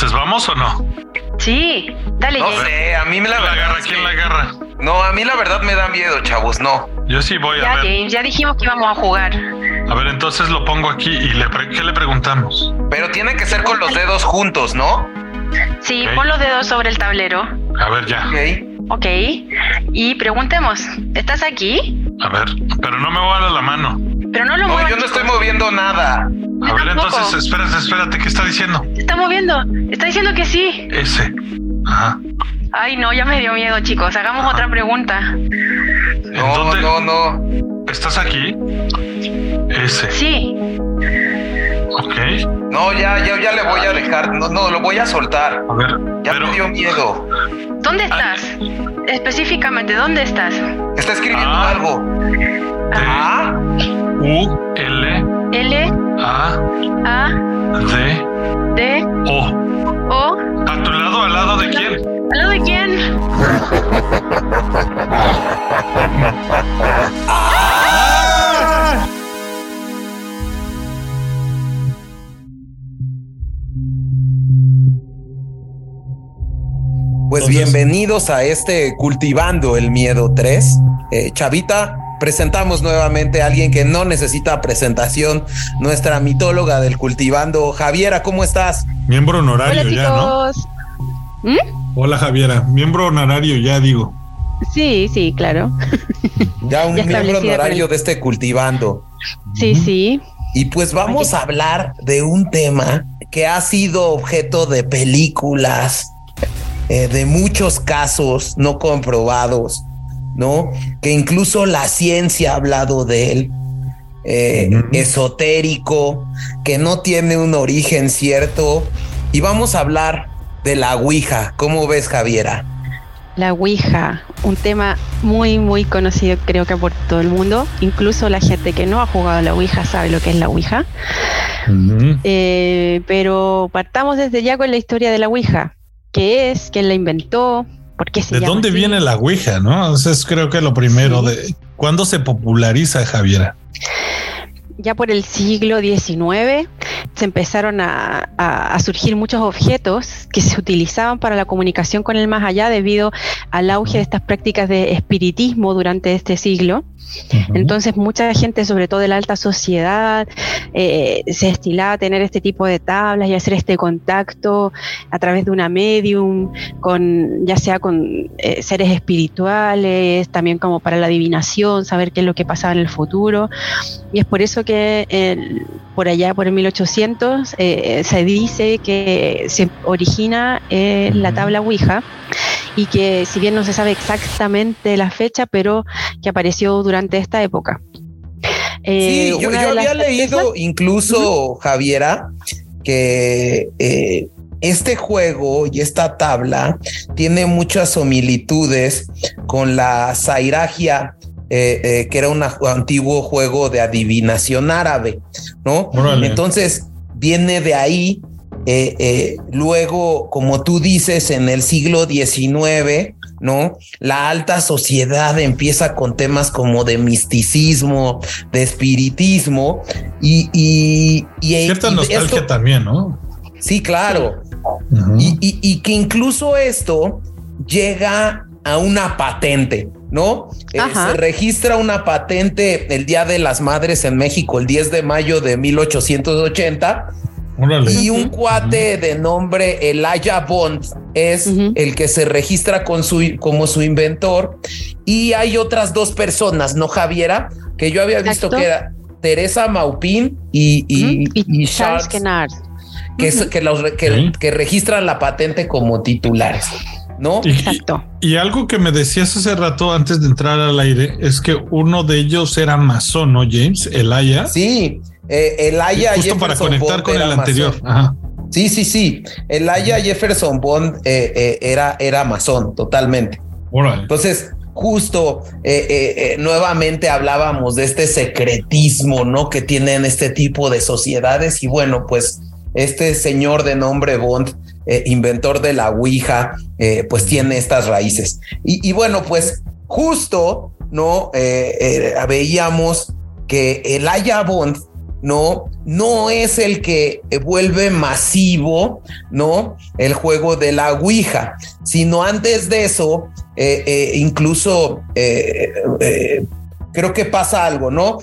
entonces, ¿vamos o no? Sí, dale, No James. sé, a mí me la ¿Quién la verdad. agarra? ¿Quién que- la agarra? No, a mí la verdad me da miedo, chavos, no. Yo sí voy Ya, a ver. James, ya dijimos que íbamos a jugar. A ver, entonces lo pongo aquí y le pre- ¿qué le preguntamos? Pero tiene que ser con los dedos juntos, ¿no? Sí, pon los dedos sobre el tablero. A ver, ya. Ok. Ok. Y preguntemos, ¿estás aquí? A ver, pero no me voy a dar la mano. Pero no lo No, yo no estoy moviendo nada. A ver, entonces, espérate, espérate, ¿qué está diciendo? Se está moviendo. Está diciendo que sí. Ese. Ajá. Ay, no, ya me dio miedo, chicos. Hagamos otra pregunta. ¿En No, dónde? no, no. ¿Estás aquí? Ese. Sí. Ok. No, ya, ya, ya le voy a dejar. No, no, lo voy a soltar. A ver, Ya pero me dio miedo. ¿Dónde estás? Específicamente, ¿dónde estás? Está escribiendo Ah. algo. T Ah, U L L A A D D O. O. ¿A tu lado, al lado de quién? ¿Al lado de quién? Pues bienvenidos a este Cultivando el Miedo 3. Eh, Chavita, presentamos nuevamente a alguien que no necesita presentación, nuestra mitóloga del Cultivando. Javiera, ¿cómo estás? Miembro honorario Hola ya, ¿no? chicos. Hola Javiera, miembro honorario ya digo. Sí, sí, claro. Ya un Ya miembro honorario el- de este Cultivando. Sí, sí. Y pues vamos a hablar de un tema que ha sido objeto de películas, eh, de muchos casos no comprobados, ¿no? Que incluso la ciencia ha hablado de él. eh, esotérico, que no tiene un origen cierto. Y vamos a hablar de la Ouija. ¿Cómo ves, Javiera? La Ouija, un tema muy, muy conocido creo que por todo el mundo. Incluso la gente que no ha jugado a la Ouija sabe lo que es la Ouija. Eh, pero partamos desde ya con la historia de la Ouija. ¿Qué es? ¿Quién la inventó? ¿Por qué se ¿De llama dónde así? viene la Ouija, no? Eso es creo que lo primero. Sí. De, ¿Cuándo se populariza, Javiera? ya por el siglo XIX se empezaron a, a- a surgir muchos objetos que se utilizaban para la comunicación con el más allá debido al auge de estas prácticas de espiritismo durante este siglo. Entonces mucha gente, sobre todo de la alta sociedad, eh, se estilaba a tener este tipo de tablas y hacer este contacto a través de una medium, con, ya sea con eh, seres espirituales, también como para la adivinación, saber qué es lo que pasaba en el futuro. Y es por eso que el- por allá, por el 1800, eh, se dice que se origina eh, la tabla Ouija y que si bien no se sabe exactamente la fecha, pero que apareció durante esta época. Eh, Sí, yo, había leído incluso, Javiera, que eh, este juego y esta tabla tiene muchas similitudes con la Zairagia, eh, eh, que era un antiguo juego de adivinación árabe, ¿no? Órale. Entonces viene de ahí. eh, luego, como tú dices, en el siglo XIX, ¿no? La alta sociedad empieza con temas como de misticismo, de espiritismo y, y, y- Cierta y nostalgia esto- también, ¿no? sí, claro. Y que incluso esto llega a una patente, ¿no? Eh, se registra una patente el Día de las Madres en México, el 10 de mayo de 1880, Órale. y un cuate de nombre Elijah Bond es el que se registra con su, como su inventor. Y hay otras dos personas, ¿no, Javiera? Que yo había visto Exacto. que era Teresa Maupin y, y, Ujú, y Charles Charles, Kennard. que, es- que, los que registran la patente como titulares, ¿no? Y- Exacto. Y algo que me decías hace rato antes de entrar al aire es que uno de ellos era masón, ¿no, James? Elaya. Sí, eh, Elijah Justo para Jefferson conectar Bond con era el anterior. Ajá. Sí, sí, sí. Elijah Jefferson Bond eh, eh, era, era masón, totalmente. Órale. Entonces, justo eh, eh, eh, nuevamente hablábamos de este secretismo, ¿no? Que tienen este tipo de sociedades y bueno, pues este señor de nombre Bond, eh, inventor de la Ouija, eh, pues tiene estas raíces. Y, bueno, pues justo, ¿no? Eh, veíamos que el Aya Bond no, no es el que vuelve masivo, no, el juego de la Ouija, sino antes de eso, incluso creo que pasa algo, ¿no?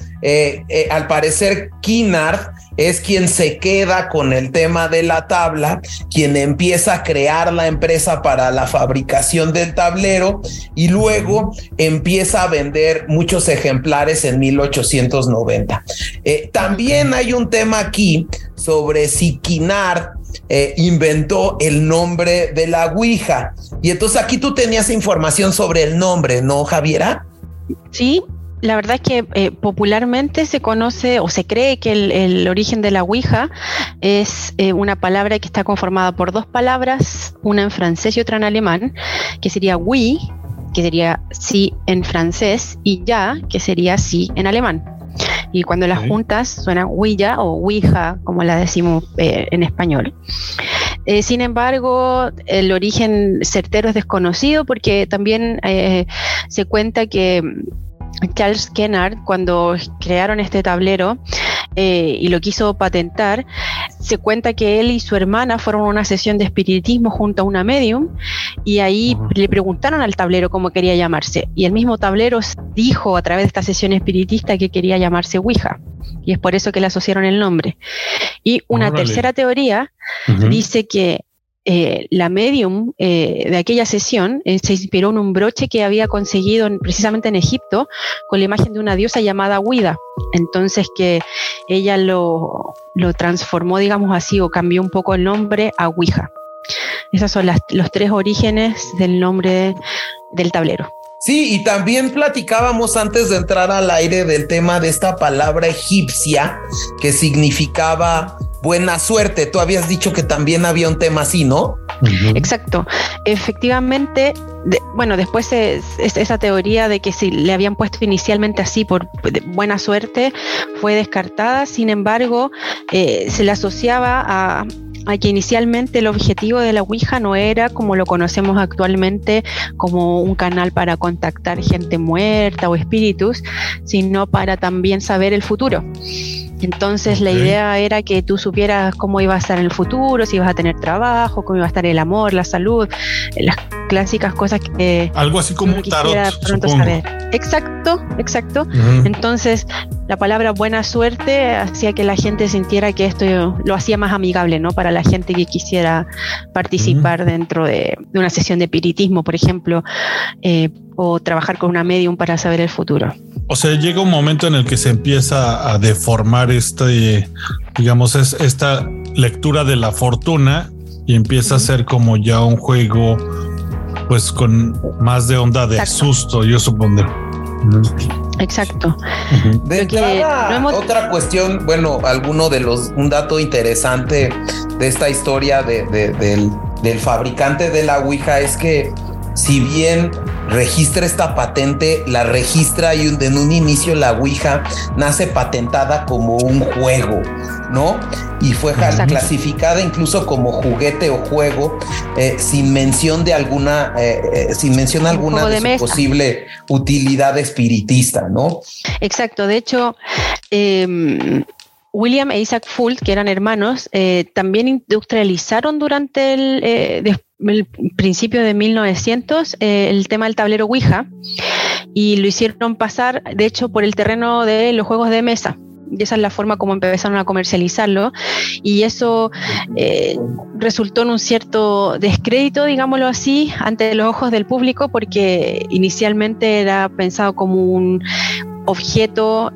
al parecer, Kinnard es quien se queda con el tema de la tabla, quien empieza a crear la empresa para la fabricación del tablero y luego empieza a vender muchos ejemplares en 1890. Eh, también hay un tema aquí sobre si Quinar eh, inventó el nombre de la Ouija. Y entonces aquí tú tenías información sobre el nombre, ¿no, Javiera? Sí, la verdad es que eh, popularmente se conoce o se cree que el, origen de la Ouija es eh, una palabra que está conformada por dos palabras, una en francés y otra en alemán, que sería oui, que sería sí en francés, y ya, que sería sí en alemán. Y cuando las juntas suena Ouija o Ouija, como la decimos eh, en español. sin embargo, el origen certero es desconocido porque también se cuenta que Charles Kennard, cuando crearon este tablero eh, y lo quiso patentar, se cuenta que él y su hermana fueron a una sesión de espiritismo junto a una medium y ahí le preguntaron al tablero cómo quería llamarse. Y el mismo tablero dijo a través de esta sesión espiritista que quería llamarse Ouija. Y es por eso que le asociaron el nombre. Y una tercera teoría dice que eh, la medium eh, de aquella sesión eh, se inspiró en un broche que había conseguido precisamente en Egipto con la imagen de una diosa llamada Huida. Entonces que ella lo, transformó, digamos así, o cambió un poco el nombre a Ouija. Esos son los tres orígenes del nombre del tablero. Sí, y también platicábamos antes de entrar al aire del tema de esta palabra egipcia que significaba buena suerte. Tú habías dicho que también había un tema así, ¿no? Exacto. Efectivamente, bueno, después es, esa teoría de que si le habían puesto inicialmente así por buena suerte fue descartada. Sin embargo, eh, se le asociaba a, a que inicialmente el objetivo de la Ouija no era como lo conocemos actualmente como un canal para contactar gente muerta o espíritus, sino para también saber el futuro. Entonces la idea era que tú supieras cómo iba a estar en el futuro, si ibas a tener trabajo, cómo iba a estar el amor, la salud, las clásicas cosas que algo así como un tarot, Exacto, exacto. Entonces la palabra buena suerte hacía que la gente sintiera que esto lo hacía más amigable, ¿no? Para la gente que quisiera participar dentro de, una sesión de espiritismo, por ejemplo, eh, o trabajar con una medium para saber el futuro. O sea, llega un momento en el que se empieza a deformar este, digamos, es esta lectura de la fortuna y empieza a ser como ya un juego, pues con más de onda de susto, yo supongo. Exacto. otra cuestión, bueno, alguno de los, un dato interesante de esta historia de, del, del fabricante de la Ouija es que si bien registra esta patente, la registra y en un inicio la Ouija nace patentada como un juego, ¿no? Y fue clasificada incluso como juguete o juego eh, sin mención de alguna, eh, eh, sin mención alguna de, su posible utilidad espiritista, ¿no? Exacto, de hecho, em, William e Isaac Fult, que eran hermanos, también industrializaron durante el, el principio de 1900 eh, el tema del tablero Ouija y lo hicieron pasar, de hecho, por el terreno de los juegos de mesa. Y esa es la forma como empezaron a comercializarlo. Y eso eh, resultó en un cierto descrédito, digámoslo así, ante los ojos del público, porque inicialmente era pensado como un objeto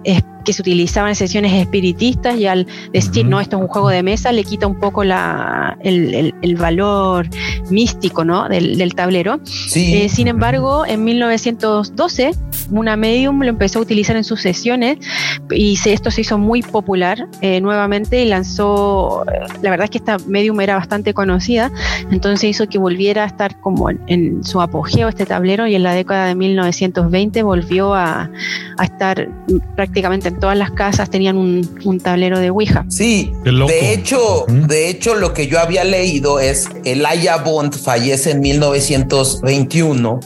que se utilizaban en sesiones espiritistas y al decir, no, esto es un juego de mesa, le quita un poco la, el, el, valor místico ¿no? del, del tablero. Eh, sin embargo, en 1912, una medium lo empezó a utilizar en sus sesiones y esto se hizo muy popular eh, nuevamente y lanzó, la verdad es que esta medium era bastante conocida, entonces hizo que volviera a estar como en, su apogeo este tablero y en la década de 1920 volvió a, a estar prácticamente en todas las casas tenían un, tablero de Ouija. Sí, de hecho, de hecho lo que yo había leído es Aya Bond fallece en 1921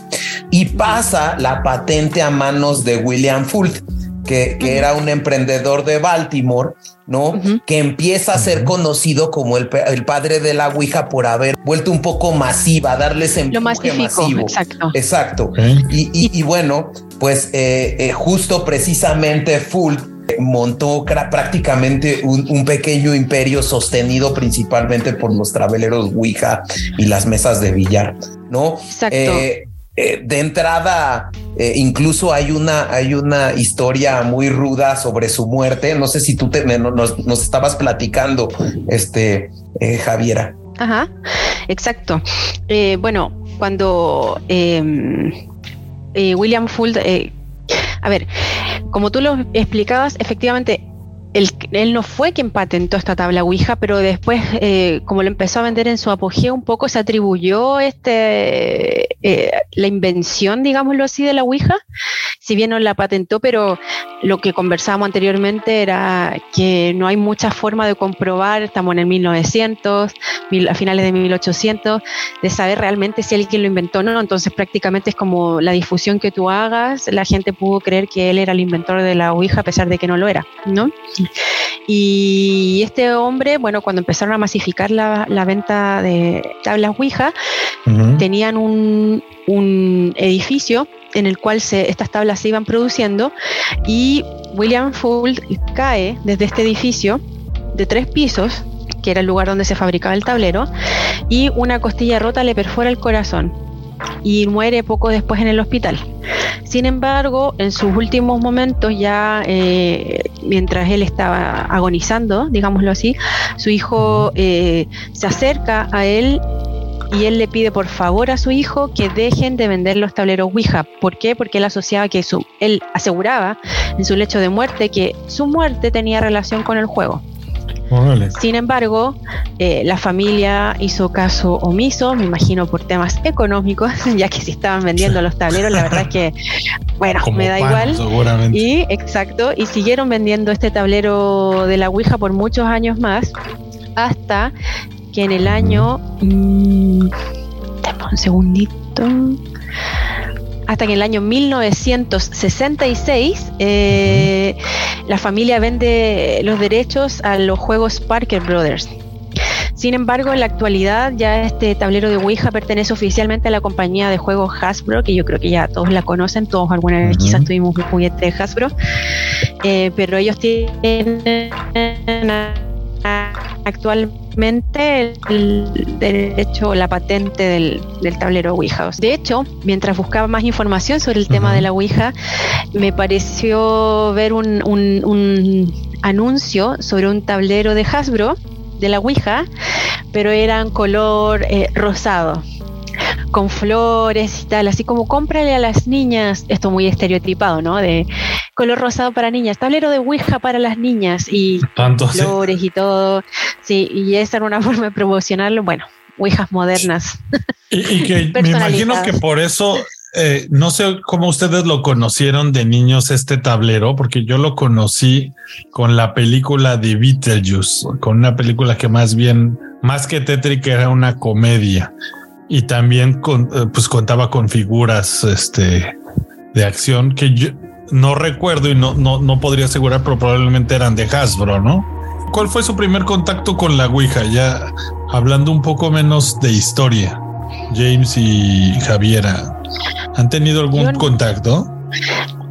y pasa la patente a manos de William Fult que, que era un emprendedor de Baltimore, ¿no? Que empieza a ser conocido como el, el, padre de la Ouija por haber vuelto un poco masiva, darles empuje Lo masivo. Exacto. Exacto. Y, y, y, bueno, pues eh, eh, justo precisamente Full montó prácticamente un, un, pequeño imperio sostenido principalmente por los traveleros Ouija y las mesas de billar, ¿no? Exacto. Eh, eh, de entrada, eh, incluso hay una, hay una historia muy ruda sobre su muerte. No sé si tú te, nos, estabas platicando, este eh, Javiera. Ajá, exacto. bueno, cuando em, William Fuld, a ver, como tú lo explicabas, efectivamente él, no fue quien patentó esta tabla Ouija, pero después, eh, como lo empezó a vender en su apogeo, un poco se atribuyó este, eh, la invención, digámoslo así, de la Ouija. Si bien no la patentó, pero lo que conversábamos anteriormente era que no hay mucha forma de comprobar, estamos en el 1900, mil, a finales de 1800, de saber realmente si alguien lo inventó o no. Entonces, prácticamente es como la difusión que tú hagas, la gente pudo creer que él era el inventor de la Ouija a pesar de que no lo era, ¿no? Y este hombre, bueno, cuando empezaron a masificar la, la venta de tablas Ouija, uh -huh. tenían un, un, edificio en el cual se, estas tablas se iban produciendo y William Fould cae desde este edificio de tres pisos, que era el lugar donde se fabricaba el tablero, y una costilla rota le perfora el corazón y muere poco después en el hospital. Sin embargo, en sus últimos momentos, ya eh, mientras él estaba agonizando, digámoslo así, su hijo eh, se acerca a él y él le pide por favor a su hijo que dejen de vender los tableros Ouija. ¿Por qué? Porque él asociaba que su, él aseguraba en su lecho de muerte que su muerte tenía relación con el juego. Órale. Sin embargo, eh, la familia hizo caso omiso, me imagino por temas económicos, ya que si estaban vendiendo los tableros, la verdad es que, bueno, Como me da pan, igual. seguramente. Y exacto, y siguieron vendiendo este tablero de la Ouija por muchos años más, hasta que en el año. mmm, dame un segundito. Hasta que en el año 1966 eh, la familia vende los derechos a los juegos Parker Brothers. Sin embargo, en la actualidad ya este tablero de Ouija pertenece oficialmente a la compañía de juegos Hasbro, que yo creo que ya todos la conocen, todos alguna vez quizás tuvimos un juguete de Hasbro, Eh, pero ellos tienen actualmente el derecho, la patente del, del tablero Ouija. De hecho, mientras buscaba más información sobre el tema de la Ouija, me pareció ver un, un- un anuncio sobre un tablero de Hasbro de la Ouija, pero era en color eh, rosado con flores y tal, así como cómprale a las niñas, esto muy estereotipado, ¿no? De color rosado para niñas, tablero de Ouija para las niñas y Tanto flores y todo. Sí, y esa era una forma de promocionarlo. Bueno, Ouijas modernas. Y, y que me imagino que por eso, eh, no sé cómo ustedes lo conocieron de niños este tablero, porque yo lo conocí con la película de Beetlejuice, con una película que más bien, más que tétrica, era una comedia. Y también con, eh, pues contaba con figuras este, de acción que yo no recuerdo y no, no, no podría asegurar, pero probablemente eran de Hasbro, ¿no? ¿Cuál fue su primer contacto con la Ouija? Ya hablando un poco menos de historia. James y Javiera, ¿han tenido algún no- contacto?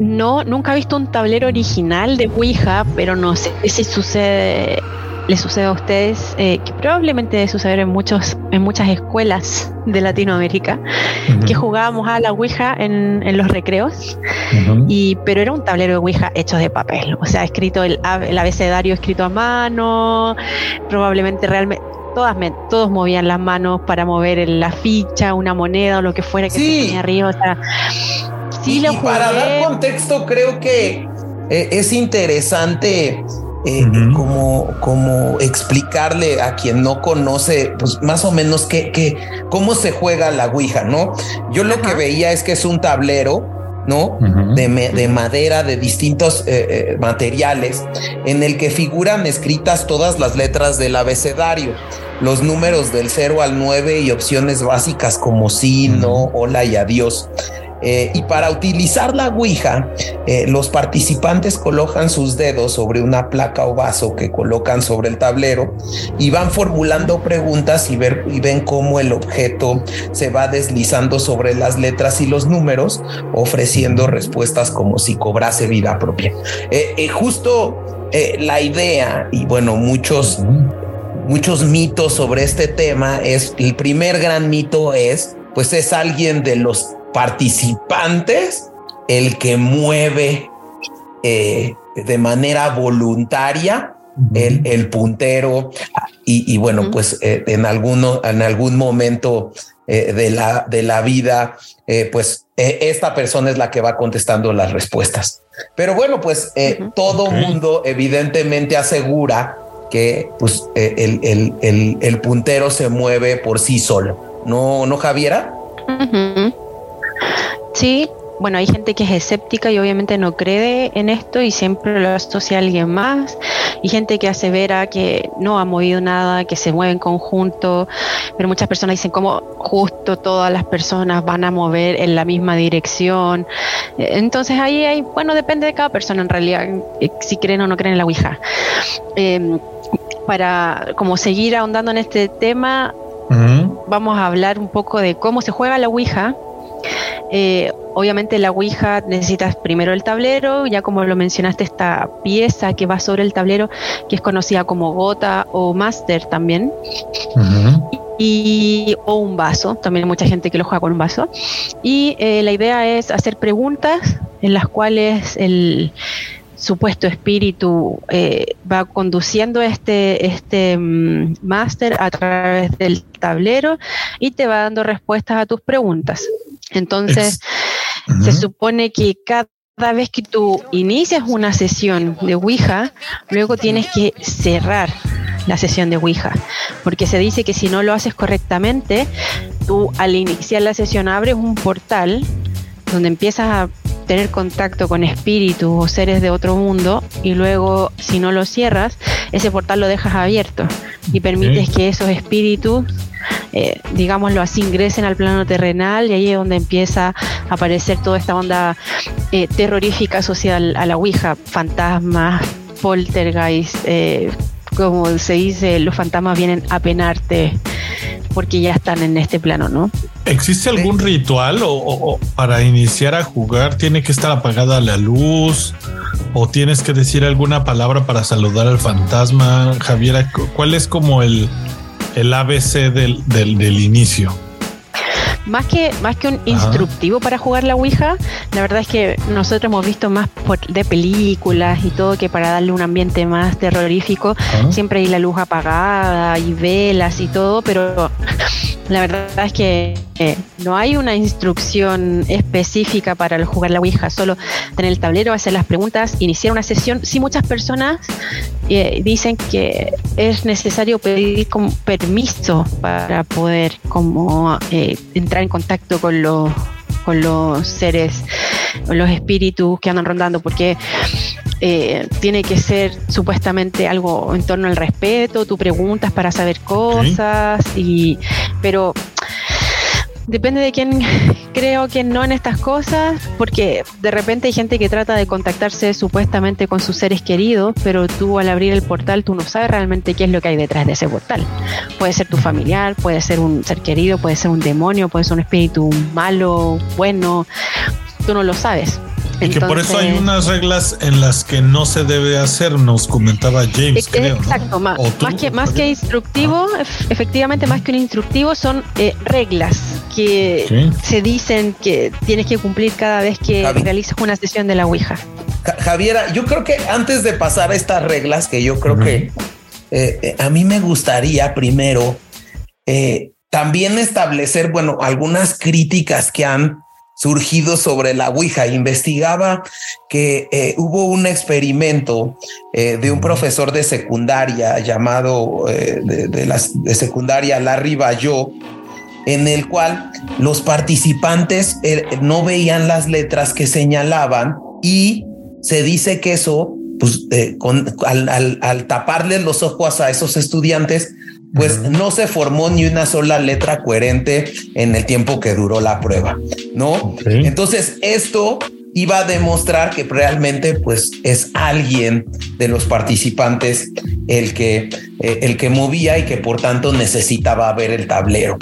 No, nunca he visto un tablero original de Ouija, pero no sé si sucede, le sucede a ustedes, eh, que probablemente debe suceder en muchos, en muchas escuelas de Latinoamérica, que jugábamos a la Ouija en, en los recreos. Y, pero era un tablero de Ouija hecho de papel, o sea, escrito el, ab- el abecedario escrito a mano, probablemente realmente todas me- todos movían las manos para mover la ficha, una moneda o lo que fuera que Sí. se tenía arriba, o sea, sí y, lo y para dar contexto, creo que eh, es interesante eh, Ujú. como, como explicarle a quien no conoce, pues más o menos qué, qué, cómo se juega la Ouija, ¿no? Yo lo que veía es que es un tablero, ¿no? De, me- de madera, de distintos eh, eh, materiales, en el que figuran escritas todas las letras del abecedario, los números del 0 al 9 y opciones básicas como sí, no, hola y adiós. Eh, y para utilizar la Ouija, eh, los participantes colocan sus dedos sobre una placa o vaso que colocan sobre el tablero y van formulando preguntas y, ver, y ven cómo el objeto se va deslizando sobre las letras y los números, ofreciendo respuestas como si cobrase vida propia. Eh, justo la idea, y bueno, muchos muchos mitos sobre este tema es el primer gran mito es pues es alguien de los participantes el que mueve eh, de manera voluntaria el, puntero y, bueno, pues eh, en, alguno, en algún momento eh, de, la, de la vida, pues esta persona es la que va contestando las respuestas. Pero bueno, pues todo mundo evidentemente asegura que pues, el, el, el, puntero se mueve por sí solo. ¿No, no Javiera? Sí, bueno, hay gente que es escéptica y obviamente no cree en esto y siempre lo asocia a alguien más. Y gente que asevera que no ha movido nada, que se mueve en conjunto, pero muchas personas dicen como justo todas las personas van a mover en la misma dirección. Entonces ahí hay, bueno, depende de cada persona en realidad, eh, si creen o no creen en la Ouija. Em, para como seguir ahondando en este tema, vamos a hablar un poco de cómo se juega la Ouija eh, obviamente la Ouija necesitas primero el tablero, ya como lo mencionaste, esta pieza que va sobre el tablero, que es conocida como gota o máster también. Y, o un vaso, también hay mucha gente que lo juega con un vaso. Y eh, la idea es hacer preguntas en las cuales el supuesto espíritu eh, va conduciendo este, este mm, máster a través del tablero y te va dando respuestas a tus preguntas. Entonces, se supone que cada vez que tú inicias una sesión de Ouija, luego tienes que cerrar la sesión de Ouija, porque se dice que si no lo haces correctamente, tú al iniciar la sesión abres un portal donde empiezas a tener contacto con espíritus o seres de otro mundo y luego si no lo cierras, ese portal lo dejas abierto y permites que esos espíritus eh, digámoslo así, ingresen al plano terrenal y ahí es donde empieza a aparecer toda esta onda eh, terrorífica social a la Ouija, fantasmas, poltergeist, eh, como se dice, los fantasmas vienen a penarte porque ya están en este plano, ¿no? ¿Existe algún ritual o, para iniciar a jugar tiene que estar apagada la luz o tienes que decir alguna palabra para saludar al fantasma? Javiera, ¿cuál es como el, el ABC del, del, del inicio. Más que, más que un instructivo para jugar la Ouija, la verdad es que nosotros hemos visto más de películas y todo que para darle un ambiente más terrorífico, siempre hay la luz apagada y velas y todo, pero la verdad es que eh, no hay una instrucción específica para jugar la Ouija, solo tener el tablero, hacer las preguntas, iniciar una sesión. Sí, muchas personas eh, dicen que es necesario pedir permiso para poder como eh, entrar en contacto con los con los seres, con los espíritus que andan rondando, porque tiene que ser supuestamente algo en torno al respeto, tú preguntas para saber cosas, y pero depende de quién creo que no en estas cosas, porque de repente hay gente que trata de contactarse supuestamente con sus seres queridos, pero tú al abrir el portal tú no sabes realmente qué es lo que hay detrás de ese portal. Puede ser tu familiar, puede ser un ser querido, puede ser un demonio, puede ser un espíritu malo, bueno, tú no lo sabes. Y que por eso hay unas reglas en las que no se debe hacer, nos comentaba James, creo. Exacto, más, que, más que instructivo, efectivamente, más que un instructivo, son eh, reglas que se dicen que tienes que cumplir cada vez que realizas una sesión de la Ouija. Javiera, yo creo que antes de pasar a estas reglas, que yo creo que eh, eh, a mí me gustaría primero también establecer, bueno, algunas críticas que han surgido sobre la Ouija. Investigaba que eh, hubo un experimento eh, de un profesor de secundaria llamado eh, de, la, de, secundaria Larry Bayo, en el cual los participantes no veían las letras que señalaban y se dice que eso, pues, al, al, al taparles los ojos a esos estudiantes, pues no se formó ni una sola letra coherente en el tiempo que duró la prueba, ¿no? Entonces, esto iba a demostrar que realmente pues es alguien de los participantes el que eh, el que movía y que por tanto necesitaba ver el tablero.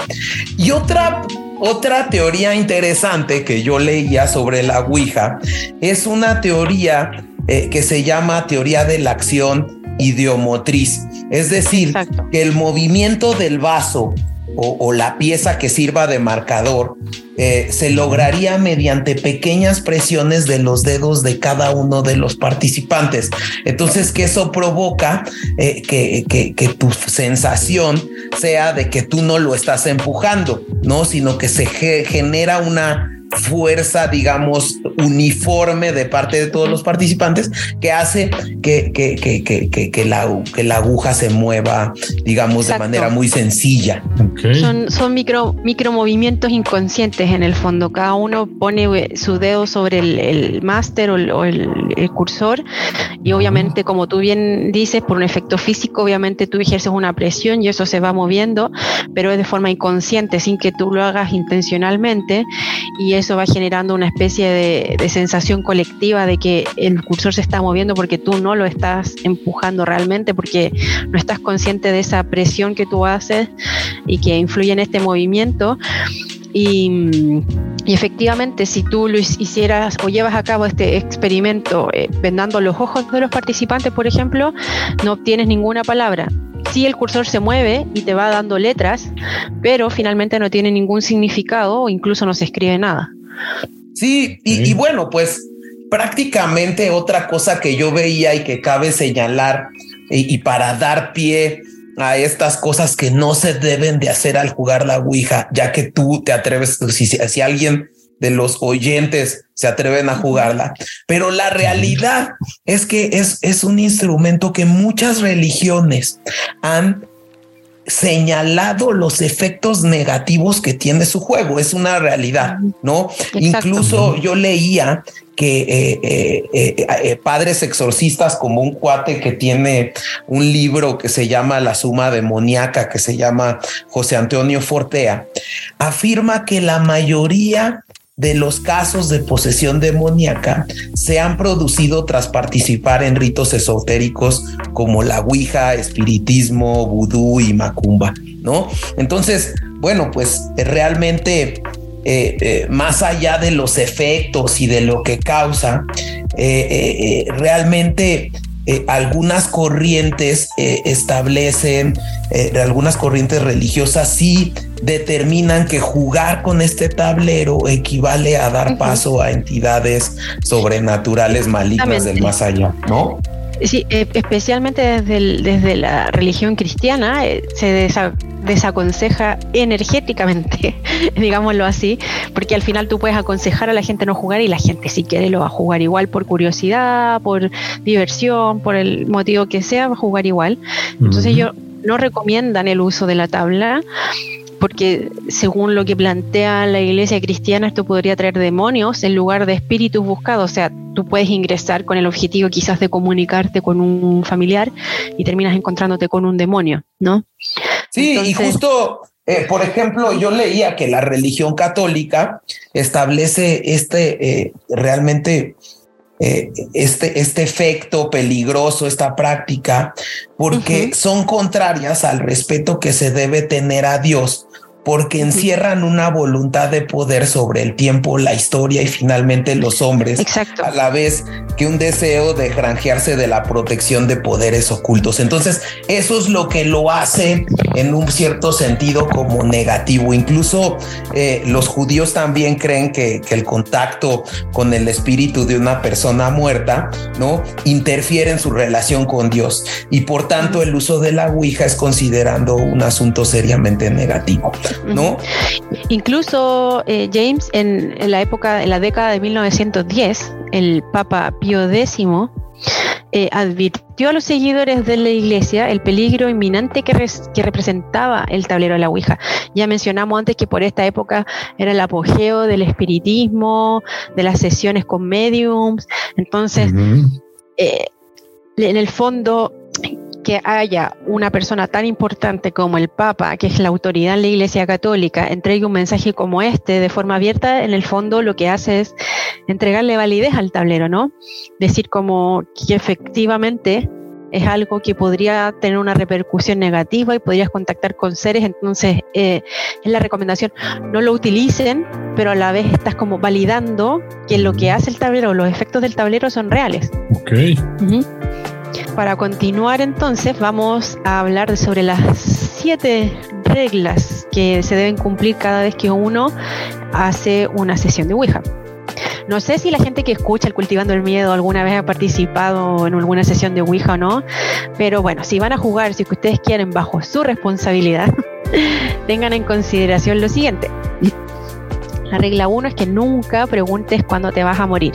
Y otra otra teoría interesante que yo leía sobre la Ouija es una teoría eh, que se llama teoría de la acción idiomotriz. Es decir, que el movimiento del vaso o, la pieza que sirva de marcador eh, se lograría mediante pequeñas presiones de los dedos de cada uno de los participantes. Entonces, que eso provoca eh, que, que, tu sensación sea de que tú no lo estás empujando, ¿no? Sino que se genera una fuerza, digamos, uniforme de parte de todos los participantes que hace que, que, que, que, la, que la aguja se mueva, digamos, de manera muy sencilla. Son, son micro, micro movimientos inconscientes en el fondo. Cada uno pone eh, su dedo sobre el, máster o, el, cursor y obviamente, como tú bien dices, por un efecto físico, obviamente tú ejerces una presión y eso se va moviendo, pero es de forma inconsciente, sin que tú lo hagas intencionalmente y eso va generando una especie de, sensación colectiva de que el cursor se está moviendo porque tú no lo estás empujando realmente, porque no estás consciente de esa presión que tú haces y que influye en este movimiento. Y, efectivamente, si tú lo hicieras o llevas a cabo este experimento eh, vendando los ojos de los participantes, por ejemplo, no obtienes ninguna palabra. Sí, el cursor se mueve y te va dando letras, pero finalmente no tiene ningún significado o incluso no se escribe nada. Sí, y, bueno, pues prácticamente otra cosa que yo veía y que cabe señalar y, para dar pie a estas cosas que no se deben de hacer al jugar la Ouija, ya que tú te atreves, si, si alguien de los oyentes se atreven a jugarla, pero la realidad es que es, es un instrumento que muchas religiones han señalado los efectos negativos que tiene su juego. Es una realidad, ¿no? Incluso yo leía que eh, eh, eh, padres exorcistas como un cuate que tiene un libro que se llama La Suma Demoníaca, que se llama José Antonio Fortea, afirma que la mayoría de los casos de posesión demoníaca se han producido tras participar en ritos esotéricos como la Ouija, espiritismo, vudú y macumba, ¿no? Entonces, bueno, pues realmente eh, eh, más allá de los efectos y de lo que causa, eh, realmente algunas corrientes establecen, algunas corrientes religiosas sí determinan que jugar con este tablero equivale a dar paso a entidades sobrenaturales malignas del más allá, ¿no? Sí, e, especialmente desde, desde la religión cristiana eh, se desaconseja energéticamente, digámoslo así, porque al final tú puedes aconsejar a la gente no jugar y la gente si quiere lo va a jugar igual por curiosidad, por diversión, por el motivo que sea, va a jugar igual. Entonces ellos no recomiendan el uso de la tabla porque según lo que plantea la iglesia cristiana, esto podría traer demonios en lugar de espíritus buscados. O sea, tú puedes ingresar con el objetivo quizás de comunicarte con un familiar y terminas encontrándote con un demonio, ¿no? Sí, y justo, eh, por ejemplo, yo leía que la religión católica establece este eh, realmente... Eh, este, este efecto peligroso, esta práctica, porque son contrarias al respeto que se debe tener a Dios porque encierran una voluntad de poder sobre el tiempo, la historia y finalmente los hombres, Exacto. a la vez que un deseo de granjearse de la protección de poderes ocultos. Entonces, eso es lo que lo hace en un cierto sentido como negativo. Incluso eh, los judíos también creen que, que, el contacto con el espíritu de una persona muerta, ¿no? Interfiere en su relación con Dios y por tanto el uso de la Ouija es considerando un asunto seriamente negativo. ¿No? Incluso eh, James, en, la época, en la década de 1910, el Papa Pío X eh, advirtió a los seguidores de la iglesia el peligro inminente que, que, representaba el tablero de la Ouija. Ya mencionamos antes que por esta época era el apogeo del espiritismo, de las sesiones con mediums. Entonces, eh, en el fondo, que haya una persona tan importante como el Papa, que es la autoridad en la Iglesia Católica, entregue un mensaje como este de forma abierta, en el fondo lo que hace es entregarle validez al tablero, ¿no? Decir como que efectivamente es algo que podría tener una repercusión negativa y podrías contactar con seres, entonces eh, es la recomendación, no lo utilicen, pero a la vez estás como validando que lo que hace el tablero, los efectos del tablero son reales. Ok. Para continuar entonces vamos a hablar sobre las siete reglas que se deben cumplir cada vez que uno hace una sesión de Ouija. No sé si la gente que escucha el Cultivando el Miedo alguna vez ha participado en alguna sesión de Ouija o no, pero bueno, si van a jugar, si ustedes quieren bajo su responsabilidad, tengan en consideración lo siguiente. La regla uno es que nunca preguntes cuándo te vas a morir.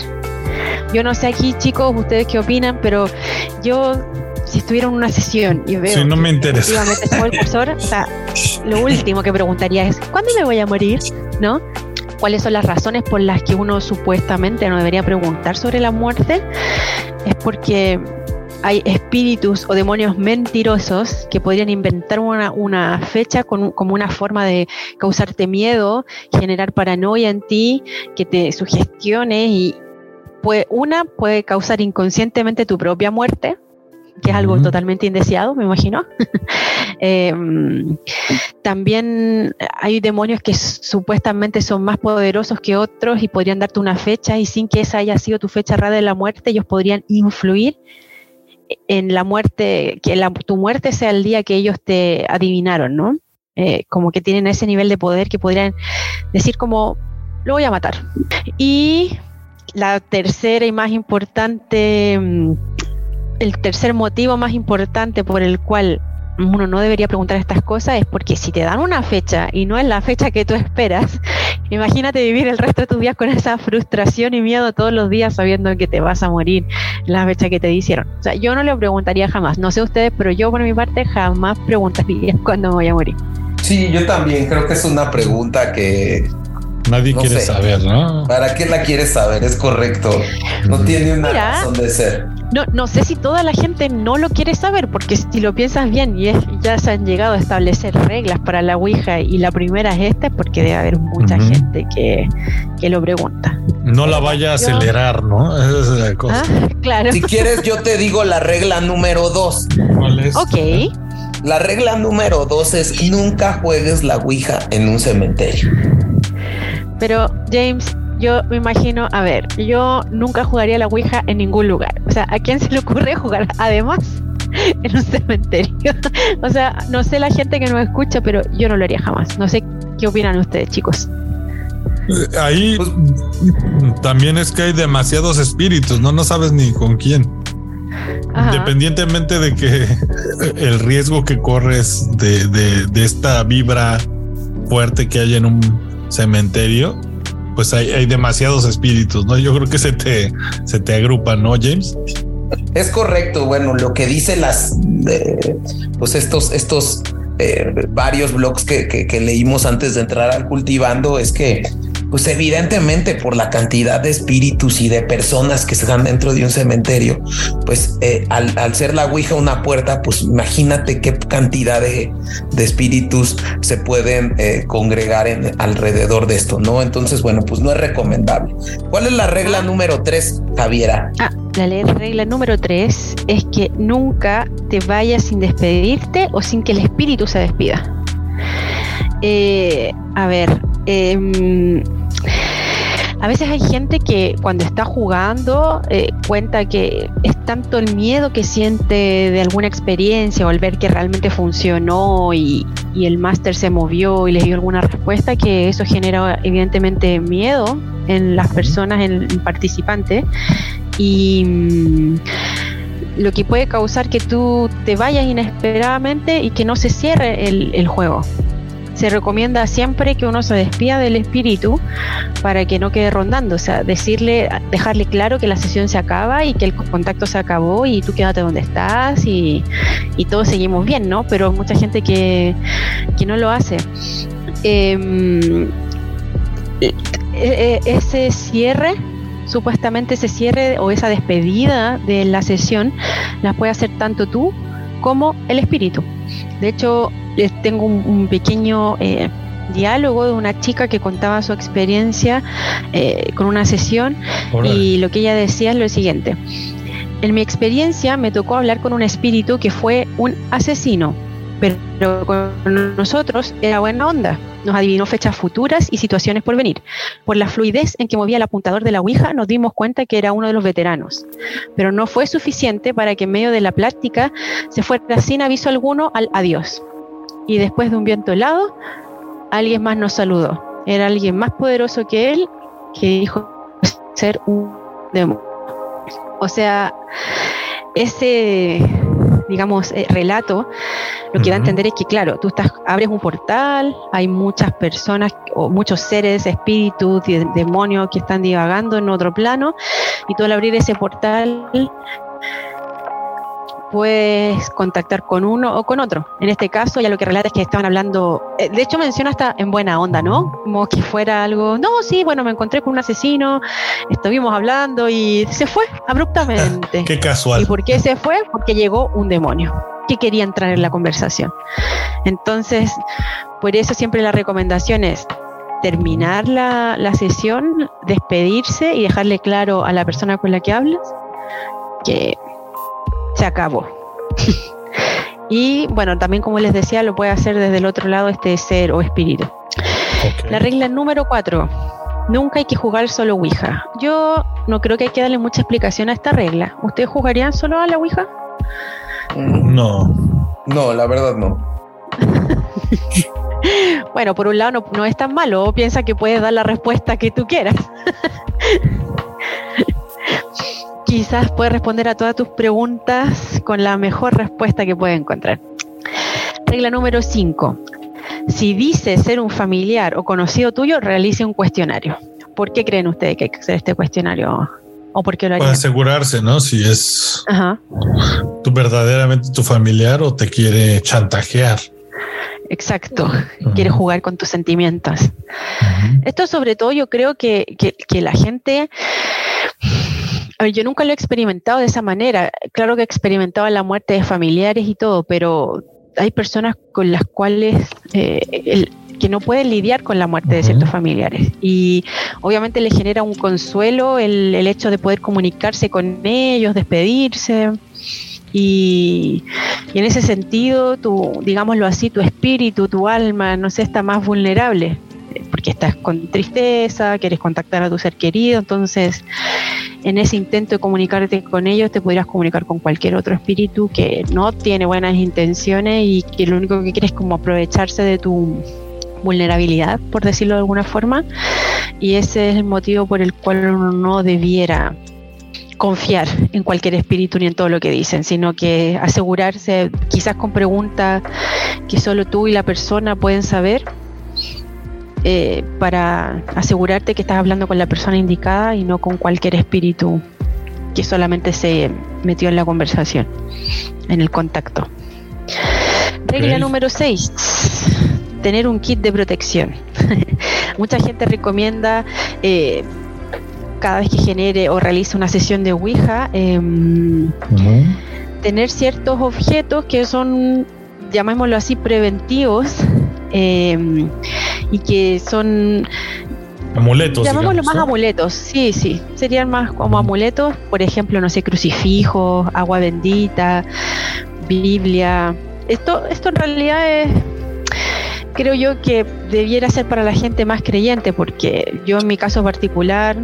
Yo no sé aquí, chicos, ustedes qué opinan, pero yo, si estuviera en una sesión y veo. Sí, no me interesa. el cursor, o sea, lo último que preguntaría es: ¿cuándo me voy a morir? ¿No? ¿Cuáles son las razones por las que uno supuestamente no debería preguntar sobre la muerte? Es porque hay espíritus o demonios mentirosos que podrían inventar una, una fecha con, como una forma de causarte miedo, generar paranoia en ti, que te sugestiones y puede, una puede causar inconscientemente tu propia muerte, que es algo totalmente indeseado, me imagino. Em, también hay demonios que supuestamente son más poderosos que otros y podrían darte una fecha y sin que esa haya sido tu fecha rara de la muerte, ellos podrían influir en la muerte, que la- tu muerte sea el día que ellos te adivinaron, ¿no? Eh, como que tienen ese nivel de poder que podrían decir como, lo voy a matar. Y la tercera y más importante, mm, el tercer motivo más importante por el cual uno no debería preguntar estas cosas es porque si te dan una fecha y no es la fecha que tú esperas, imagínate vivir el resto de tus días con esa frustración y miedo todos los días sabiendo que te vas a morir la fecha que te dijeron. O sea, yo no le preguntaría jamás, no sé ustedes, pero yo por mi parte jamás preguntaría cuándo me voy a morir. Sí, yo también creo que es una pregunta que Nadie No quiere sé. saber, ¿no? ¿para qué la quieres saber? Es correcto. No tiene una Mira. razón de ser. No, no sé si toda la gente no lo quiere saber, porque si lo piensas bien y es, ya se han llegado a establecer reglas para la Ouija y la primera es esta, porque debe haber mucha gente que, que lo pregunta. No la vaya a acelerar, ¿no? Esa es la cosa. Ah, claro. Si quieres, yo te digo la regla número dos. ¿Cuál es? Ok. La regla número dos es nunca juegues la Ouija en un cementerio. Pero James, yo me imagino, a ver, yo nunca jugaría la Ouija en ningún lugar. O sea, ¿a quién se le ocurre jugar además en un cementerio? o sea, no sé la gente que nos escucha, pero yo no lo haría jamás. No sé qué opinan ustedes, chicos. Eh, Ahí Pues- también es que hay demasiados espíritus, ¿no? No sabes ni con quién. Ajá. Independientemente de que el riesgo que corres de, de- de esta vibra fuerte que hay en un cementerio, pues hay, hay demasiados espíritus, ¿no? Yo creo que se te, se te agrupan, ¿no, James? Es correcto. Bueno, lo que dicen las, eh, pues estos, estos eh, varios blogs que, que- que leímos antes de entrar al cultivando es que, pues evidentemente por la cantidad de espíritus y de personas que están dentro de un cementerio, pues eh, al, al ser la Ouija una puerta, pues imagínate qué cantidad de, de espíritus se pueden eh, congregar en, alrededor de esto, ¿no? Entonces, bueno, pues no es recomendable. ¿Cuál es la regla número tres, Javiera? Ah, la regla número tres es que nunca te vayas sin despedirte o sin que el espíritu se despida. Eh, a ver, em, a veces hay gente que cuando está jugando eh, cuenta que es tanto el miedo que siente de alguna experiencia o al ver que realmente funcionó y, y el máster se movió y les dio alguna respuesta que eso genera evidentemente miedo en las personas, en el participante y mm, lo que puede causar que tú te vayas inesperadamente y que no se cierre el, el juego. Se recomienda siempre que uno se despida del espíritu para que no quede rondando, o sea, decirle, dejarle claro que la sesión se acaba y que el contacto se acabó y tú quédate donde estás y, y todos seguimos bien, ¿no? Pero hay mucha gente que, que no lo hace. Em, e- e- ese cierre supuestamente ese cierre o esa despedida de la sesión la puede hacer tanto tú como el espíritu. De hecho, les tengo un, pequeño eh, diálogo de una chica que contaba su experiencia eh, con una sesión y lo que ella decía es lo siguiente. En mi experiencia me tocó hablar con un espíritu que fue un asesino, pero con nosotros era buena onda. Nos adivinó fechas futuras y situaciones por venir. Por la fluidez en que movía el apuntador de la Ouija, nos dimos cuenta que era uno de los veteranos. Pero no fue suficiente para que en medio de la plática se fuera sin aviso alguno al adiós. Y después de un viento helado, alguien más nos saludó. Era alguien más poderoso que él que dijo ser un demonio. O sea, ese digamos, eh, relato, lo que da a entender es que, claro, tú estás, abres un portal, hay muchas personas o muchos seres, espíritus, demonios que están divagando en otro plano, y tú al abrir ese portal puedes contactar con uno o con otro. En este caso, ya lo que relata es que estaban hablando, eh, de hecho menciona hasta en buena onda, ¿no? Como que fuera algo, no, sí, bueno, me encontré con un asesino, estuvimos hablando y se fue abruptamente. qué casual. ¿Y por qué se fue? Porque llegó un demonio que quería entrar en la conversación. Entonces, por eso siempre la recomendación es terminar la, la sesión, despedirse y dejarle claro a la persona con la que hablas que se acabó. y bueno, también como les decía, lo puede hacer desde el otro lado este ser o espíritu. La regla número cuatro. Nunca hay que jugar solo Ouija. Yo no creo que hay que darle mucha explicación a esta regla. ¿Ustedes jugarían solo a la Ouija? No. No, la verdad no. bueno, por un lado no, no es tan malo. Piensa que puedes dar la respuesta que tú quieras. quizás puede responder a todas tus preguntas con la mejor respuesta que puede encontrar. Regla número 5. Si dice ser un familiar o conocido tuyo, realice un cuestionario. ¿Por qué creen ustedes que hay que hacer este cuestionario? ¿O por qué lo harían? Para asegurarse, ¿no? Si es tu verdaderamente tu familiar o te quiere chantajear. Exacto, quiere jugar con tus sentimientos. Esto sobre todo yo creo que, que la gente yo nunca lo he experimentado de esa manera. Claro que he experimentado la muerte de familiares y todo, pero hay personas con las cuales eh, que no pueden lidiar con la muerte de ciertos familiares. Y obviamente le genera un consuelo el, hecho de poder comunicarse con ellos, despedirse. Y, y, en ese sentido, tu, digámoslo así, tu espíritu, tu alma, no sé, está más vulnerable porque estás con tristeza, quieres contactar a tu ser querido, entonces en ese intento de comunicarte con ellos te podrías comunicar con cualquier otro espíritu que no tiene buenas intenciones y que lo único que quiere es como aprovecharse de tu vulnerabilidad, por decirlo de alguna forma, y ese es el motivo por el cual uno no debiera confiar en cualquier espíritu ni en todo lo que dicen, sino que asegurarse, quizás con preguntas que solo tú y la persona pueden saber, eh, para asegurarte que estás hablando con la persona indicada y no con cualquier espíritu que solamente se metió en la conversación, en el contacto. Regla número 6. Tener un kit de protección. Mucha gente recomienda eh, cada vez que genere o realice una sesión de Ouija, em, tener ciertos objetos que son, llamémoslo así, preventivos eh, y que son amuletos. Llamémoslo más amuletos, sí, sí, serían más como amuletos, por ejemplo, no sé, crucifijos, agua bendita, Biblia. Esto, esto en realidad es, creo yo que debiera ser para la gente más creyente, porque yo en mi caso particular,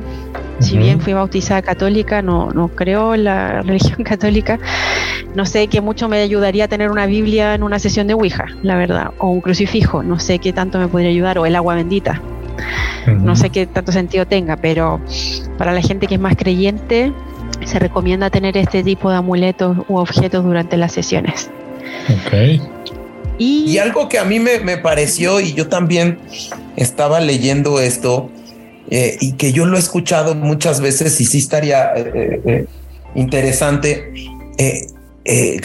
si bien fui bautizada católica, no, no creo en la religión católica, no sé qué mucho me ayudaría a tener una Biblia en una sesión de Ouija, la verdad, o un crucifijo, no sé qué tanto me podría ayudar, o el agua bendita. No sé qué tanto sentido tenga, pero para la gente que es más creyente, se recomienda tener este tipo de amuletos u objetos durante las sesiones. Ok. Y, algo que a mí me, pareció, y yo también estaba leyendo esto, eh, y que yo lo he escuchado muchas veces, y sí estaría eh, eh, interesante.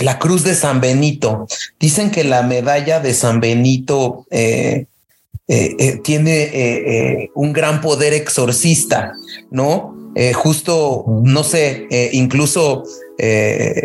La cruz de San Benito. Dicen que la medalla de San Benito tiene un gran poder exorcista, ¿no? justo, no sé, incluso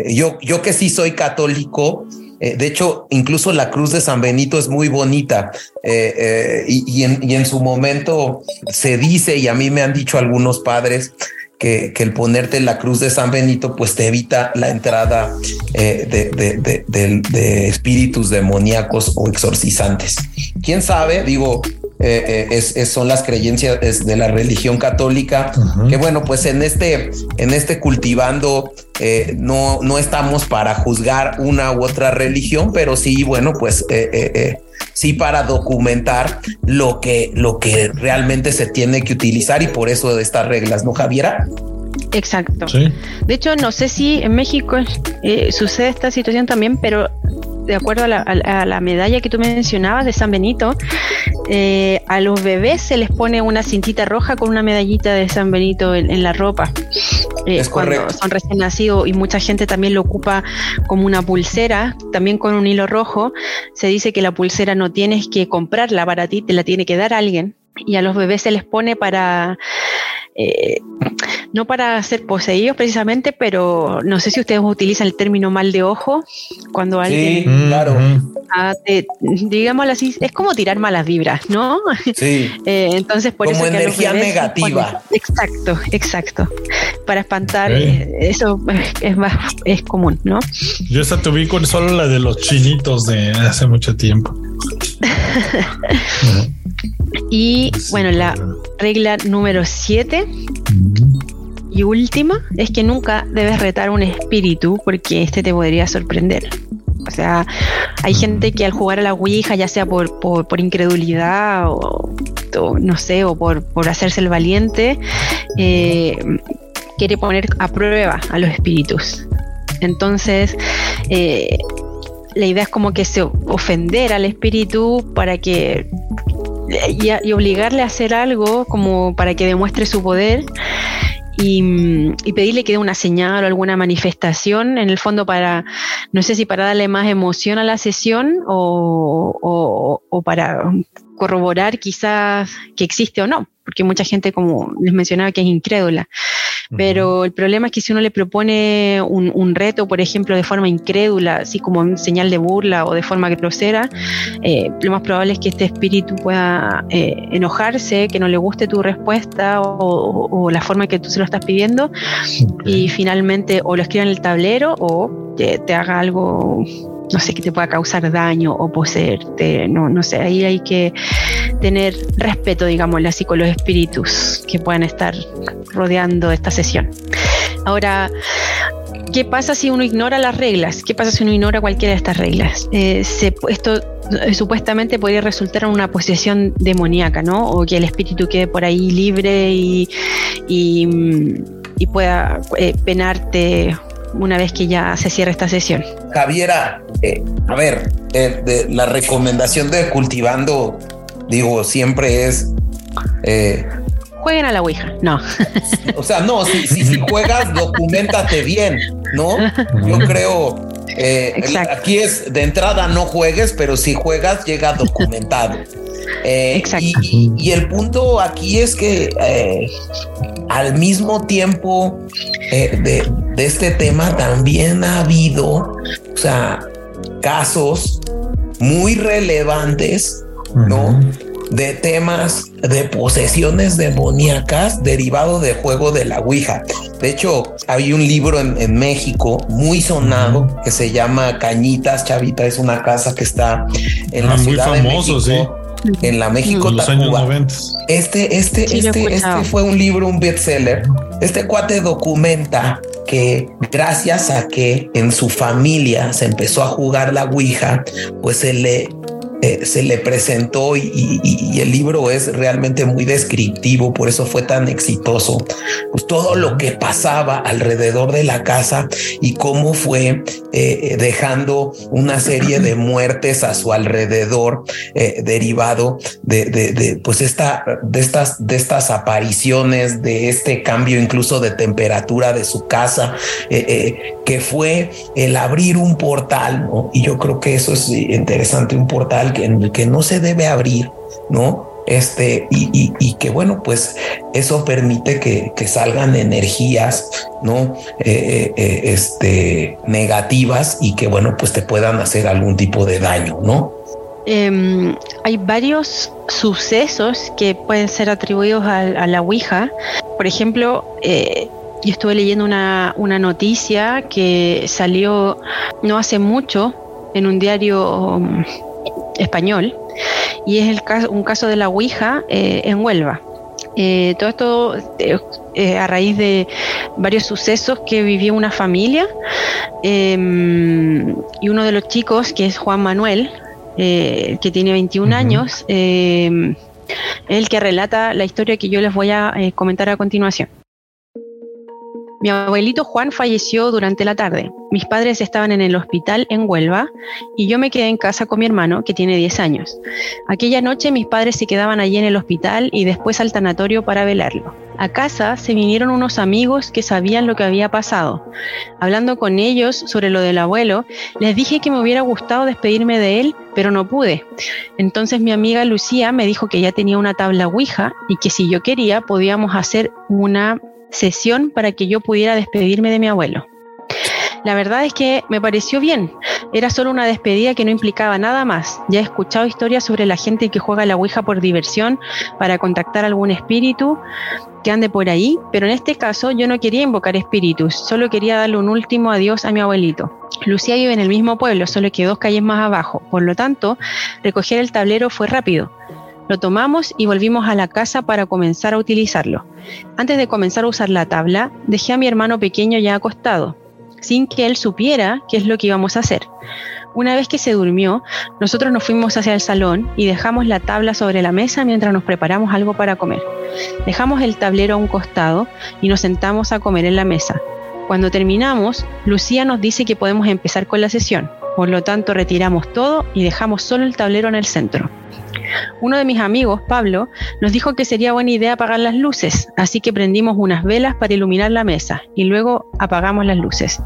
yo, yo que sí soy católico, eh, de hecho, incluso la cruz de San Benito es muy bonita eh, eh, y, en, su momento se dice, y a mí me han dicho algunos padres, que, el ponerte la cruz de San Benito pues te evita la entrada de, de, espíritus demoníacos o exorcizantes. ¿Quién sabe? Digo, eh, es, es, son las creencias de la religión católica, uh -huh. que bueno, pues en este, en este cultivando eh, no, no estamos para juzgar una u otra religión, pero sí, bueno, pues eh, sí para documentar lo que, lo que realmente se tiene que utilizar y por eso de estas reglas, ¿no, Javiera? Exacto. Sí. De hecho, no sé si en México eh, sucede esta situación también, pero de acuerdo a la, a la, medalla que tú mencionabas de San Benito, eh, a los bebés se les pone una cintita roja con una medallita de San Benito en, en la ropa. Eh, es cuando correcto. son recién nacidos y mucha gente también lo ocupa como una pulsera, también con un hilo rojo. Se dice que la pulsera no tienes que comprarla para ti, te la tiene que dar alguien. Y a los bebés se les pone para eh, no para ser poseídos precisamente, pero no sé si ustedes utilizan el término mal de ojo cuando alguien, sí, claro, ah, te, digámoslo así, es como tirar malas vibras, ¿no? Sí. eh, entonces por como eso energía negativa. Exacto, exacto. Para espantar, okay. eh, eso es más es común, ¿no? Yo esa te ubico solo la de los chinitos de hace mucho tiempo. Y bueno, la regla número 7 y última es que nunca debes retar un espíritu porque este te podría sorprender. O sea, hay gente que al jugar a la Ouija, ya sea por, por, incredulidad o, o, no sé, o por, por hacerse el valiente, eh, quiere poner a prueba a los espíritus. Entonces, eh, la idea es como que se ofender al espíritu para que y, obligarle a hacer algo como para que demuestre su poder y, y, pedirle que dé una señal o alguna manifestación en el fondo para, no sé si para darle más emoción a la sesión o, o, o para corroborar quizás que existe o no, porque mucha gente, como les mencionaba, que es incrédula. Pero el problema es que si uno le propone un, un, reto, por ejemplo, de forma incrédula, así como en señal de burla o de forma grosera, eh, lo más probable es que este espíritu pueda eh, enojarse, que no le guste tu respuesta o, o, o, la forma que tú se lo estás pidiendo okay. y finalmente o lo escriba en el tablero o te, te haga algo no sé, que te pueda causar daño o poseerte, no, no sé, ahí hay que tener respeto, digamos, así con los espíritus que puedan estar rodeando esta sesión. Ahora, ¿qué pasa si uno ignora las reglas? ¿Qué pasa si uno ignora cualquiera de estas reglas? Eh, esto eh, supuestamente podría resultar en una posesión demoníaca, ¿no? O que el espíritu quede por ahí libre y, y pueda eh, penarte una vez que ya se cierre esta sesión. Javiera, eh, a ver, eh, de la recomendación de cultivando, digo, siempre es... Eh, Jueguen a la Ouija, no. O sea, no, si, si, si juegas, documentate bien, ¿no? Yo creo, eh, aquí es de entrada no juegues, pero si juegas, llega documentado. Eh, Exacto. Y, y, el punto aquí es que eh, al mismo tiempo eh, de, de, este tema también ha habido, o sea, casos muy relevantes, uh -huh. ¿no? De temas de posesiones demoníacas derivado del juego de la Ouija. De hecho, hay un libro en, en México muy sonado que se llama Cañitas, Chavita, es una casa que está en ah, la ciudad muy famoso, de México. Sí en la México en los años 90. Este, este, sí, este, este fue un libro, un bestseller. Este cuate documenta que gracias a que en su familia se empezó a jugar la Ouija, pues se le eh, se le presentó y, el libro es realmente muy descriptivo, por eso fue tan exitoso. Pues todo lo que pasaba alrededor de la casa y cómo fue eh, dejando una serie de muertes a su alrededor eh, derivado de, pues esta, de estas, de estas apariciones, de este cambio incluso de temperatura de su casa, eh, que fue el abrir un portal. Y yo creo que eso es interesante, un portal en el que no se debe abrir, ¿no? Este, y, que bueno, pues eso permite que, salgan energías, ¿no? Eh, eh, este, negativas y que bueno, pues te puedan hacer algún tipo de daño, ¿no? Em, hay varios sucesos que pueden ser atribuidos a, la Ouija. Por ejemplo, eh, yo estuve leyendo una, noticia que salió no hace mucho en un diario um, español y es el caso, un caso de la Ouija eh, en Huelva. Eh, todo esto a raíz de varios sucesos que vivió una familia em, y uno de los chicos, que es Juan Manuel, eh, que tiene 21 años, eh, el que relata la historia que yo les voy a eh, comentar a continuación. Mi abuelito Juan falleció durante la tarde. Mis padres estaban en el hospital en Huelva y yo me quedé en casa con mi hermano, que tiene 10 años. Aquella noche mis padres se quedaban allí en el hospital y después al tanatorio para velarlo. A casa se vinieron unos amigos que sabían lo que había pasado. Hablando con ellos sobre lo del abuelo, les dije que me hubiera gustado despedirme de él, pero no pude. Entonces mi amiga Lucía me dijo que ya tenía una tabla Ouija y que si yo quería podíamos hacer una sesión para que yo pudiera despedirme de mi abuelo. La verdad es que me pareció bien. Era solo una despedida que no implicaba nada más. Ya he escuchado historias sobre la gente que juega la Ouija por diversión para contactar algún espíritu que ande por ahí, pero en este caso yo no quería invocar espíritus, solo quería darle un último adiós a mi abuelito. Lucía vive en el mismo pueblo, solo que dos calles más abajo. Por lo tanto, recoger el tablero fue rápido. Lo tomamos y volvimos a la casa para comenzar a utilizarlo. Antes de comenzar a usar la tabla, dejé a mi hermano pequeño ya acostado, sin que él supiera qué es lo que íbamos a hacer. Una vez que se durmió, nosotros nos fuimos hacia el salón y dejamos la tabla sobre la mesa mientras nos preparamos algo para comer. Dejamos el tablero a un costado y nos sentamos a comer en la mesa. Cuando terminamos, Lucía nos dice que podemos empezar con la sesión. Por lo tanto, retiramos todo y dejamos solo el tablero en el centro. Uno de mis amigos, Pablo, nos dijo que sería buena idea apagar las luces, así que prendimos unas velas para iluminar la mesa y luego apagamos las luces.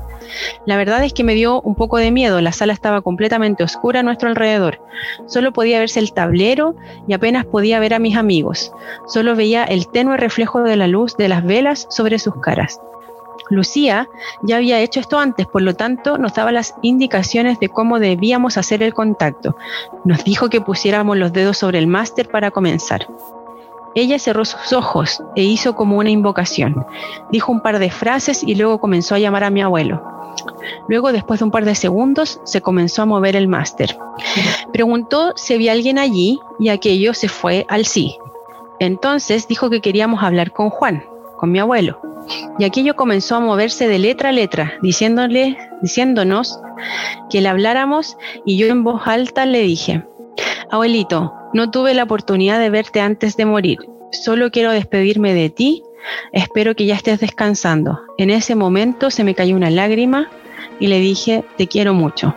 La verdad es que me dio un poco de miedo, la sala estaba completamente oscura a nuestro alrededor. Solo podía verse el tablero y apenas podía ver a mis amigos. Solo veía el tenue reflejo de la luz de las velas sobre sus caras. Lucía ya había hecho esto antes, por lo tanto nos daba las indicaciones de cómo debíamos hacer el contacto. Nos dijo que pusiéramos los dedos sobre el máster para comenzar. Ella cerró sus ojos e hizo como una invocación. Dijo un par de frases y luego comenzó a llamar a mi abuelo. Luego, después de un par de segundos, se comenzó a mover el máster. Preguntó si había alguien allí y aquello se fue al sí. Entonces dijo que queríamos hablar con Juan, con mi abuelo. Y aquello comenzó a moverse de letra a letra, diciéndole, diciéndonos que le habláramos y yo en voz alta le dije, abuelito, no tuve la oportunidad de verte antes de morir, solo quiero despedirme de ti, espero que ya estés descansando. En ese momento se me cayó una lágrima y le dije, te quiero mucho.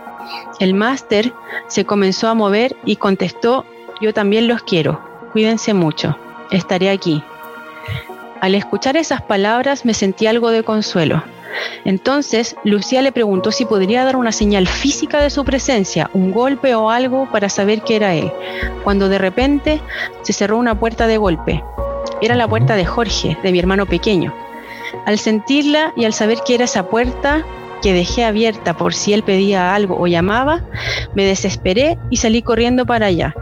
El máster se comenzó a mover y contestó, yo también los quiero, cuídense mucho, estaré aquí, al escuchar esas palabras me sentí algo de consuelo. Entonces, Lucía le preguntó si podría dar una señal física de su presencia, un golpe o algo para saber que era él, cuando de repente se cerró una puerta de golpe. Era la puerta de Jorge, de mi hermano pequeño. Al sentirla y al saber que era esa puerta, que dejé abierta por si él pedía algo o llamaba, me desesperé y salí corriendo para allá.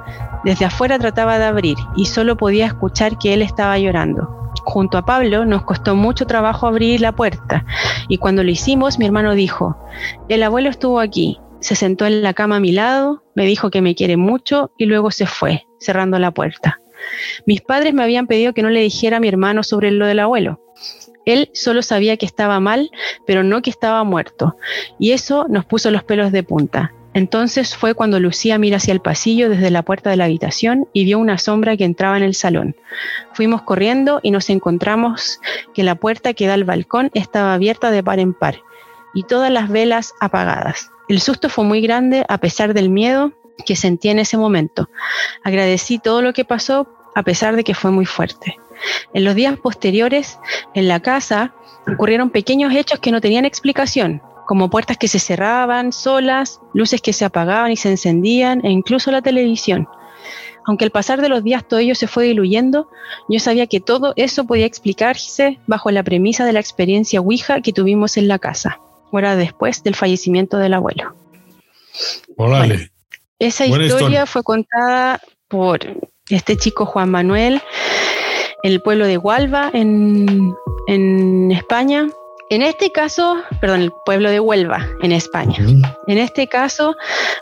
Desde afuera trataba de abrir y solo podía escuchar que él estaba llorando junto a Pablo nos costó mucho trabajo abrir la puerta y cuando lo hicimos mi hermano dijo, el abuelo estuvo aquí, se sentó en la cama a mi lado, me dijo que me quiere mucho y luego se fue, cerrando la puerta. Mis padres me habían pedido que no le dijera a mi hermano sobre lo del abuelo. Él solo sabía que estaba mal, pero no que estaba muerto, y eso nos puso los pelos de punta. Entonces fue cuando Lucía mira hacia el pasillo desde la puerta de la habitación y vio una sombra que entraba en el salón. Fuimos corriendo y nos encontramos que la puerta que da al balcón estaba abierta de par en par y todas las velas apagadas. El susto fue muy grande a pesar del miedo que sentí en ese momento. Agradecí todo lo que pasó a pesar de que fue muy fuerte. En los días posteriores, en la casa, ocurrieron pequeños hechos que no tenían explicación, como puertas que se cerraban solas, luces que se apagaban y se encendían e incluso la televisión. aunque al pasar de los días todo ello se fue diluyendo, yo sabía que todo eso podía explicarse bajo la premisa de la experiencia Ouija que tuvimos en la casa, hora después del fallecimiento del abuelo. Órale. esa Buena historia, historia. fue contada por este chico Juan Manuel en el pueblo de Hualva, en, en España. En este caso, perdón, el pueblo de Huelva, en España. En este caso,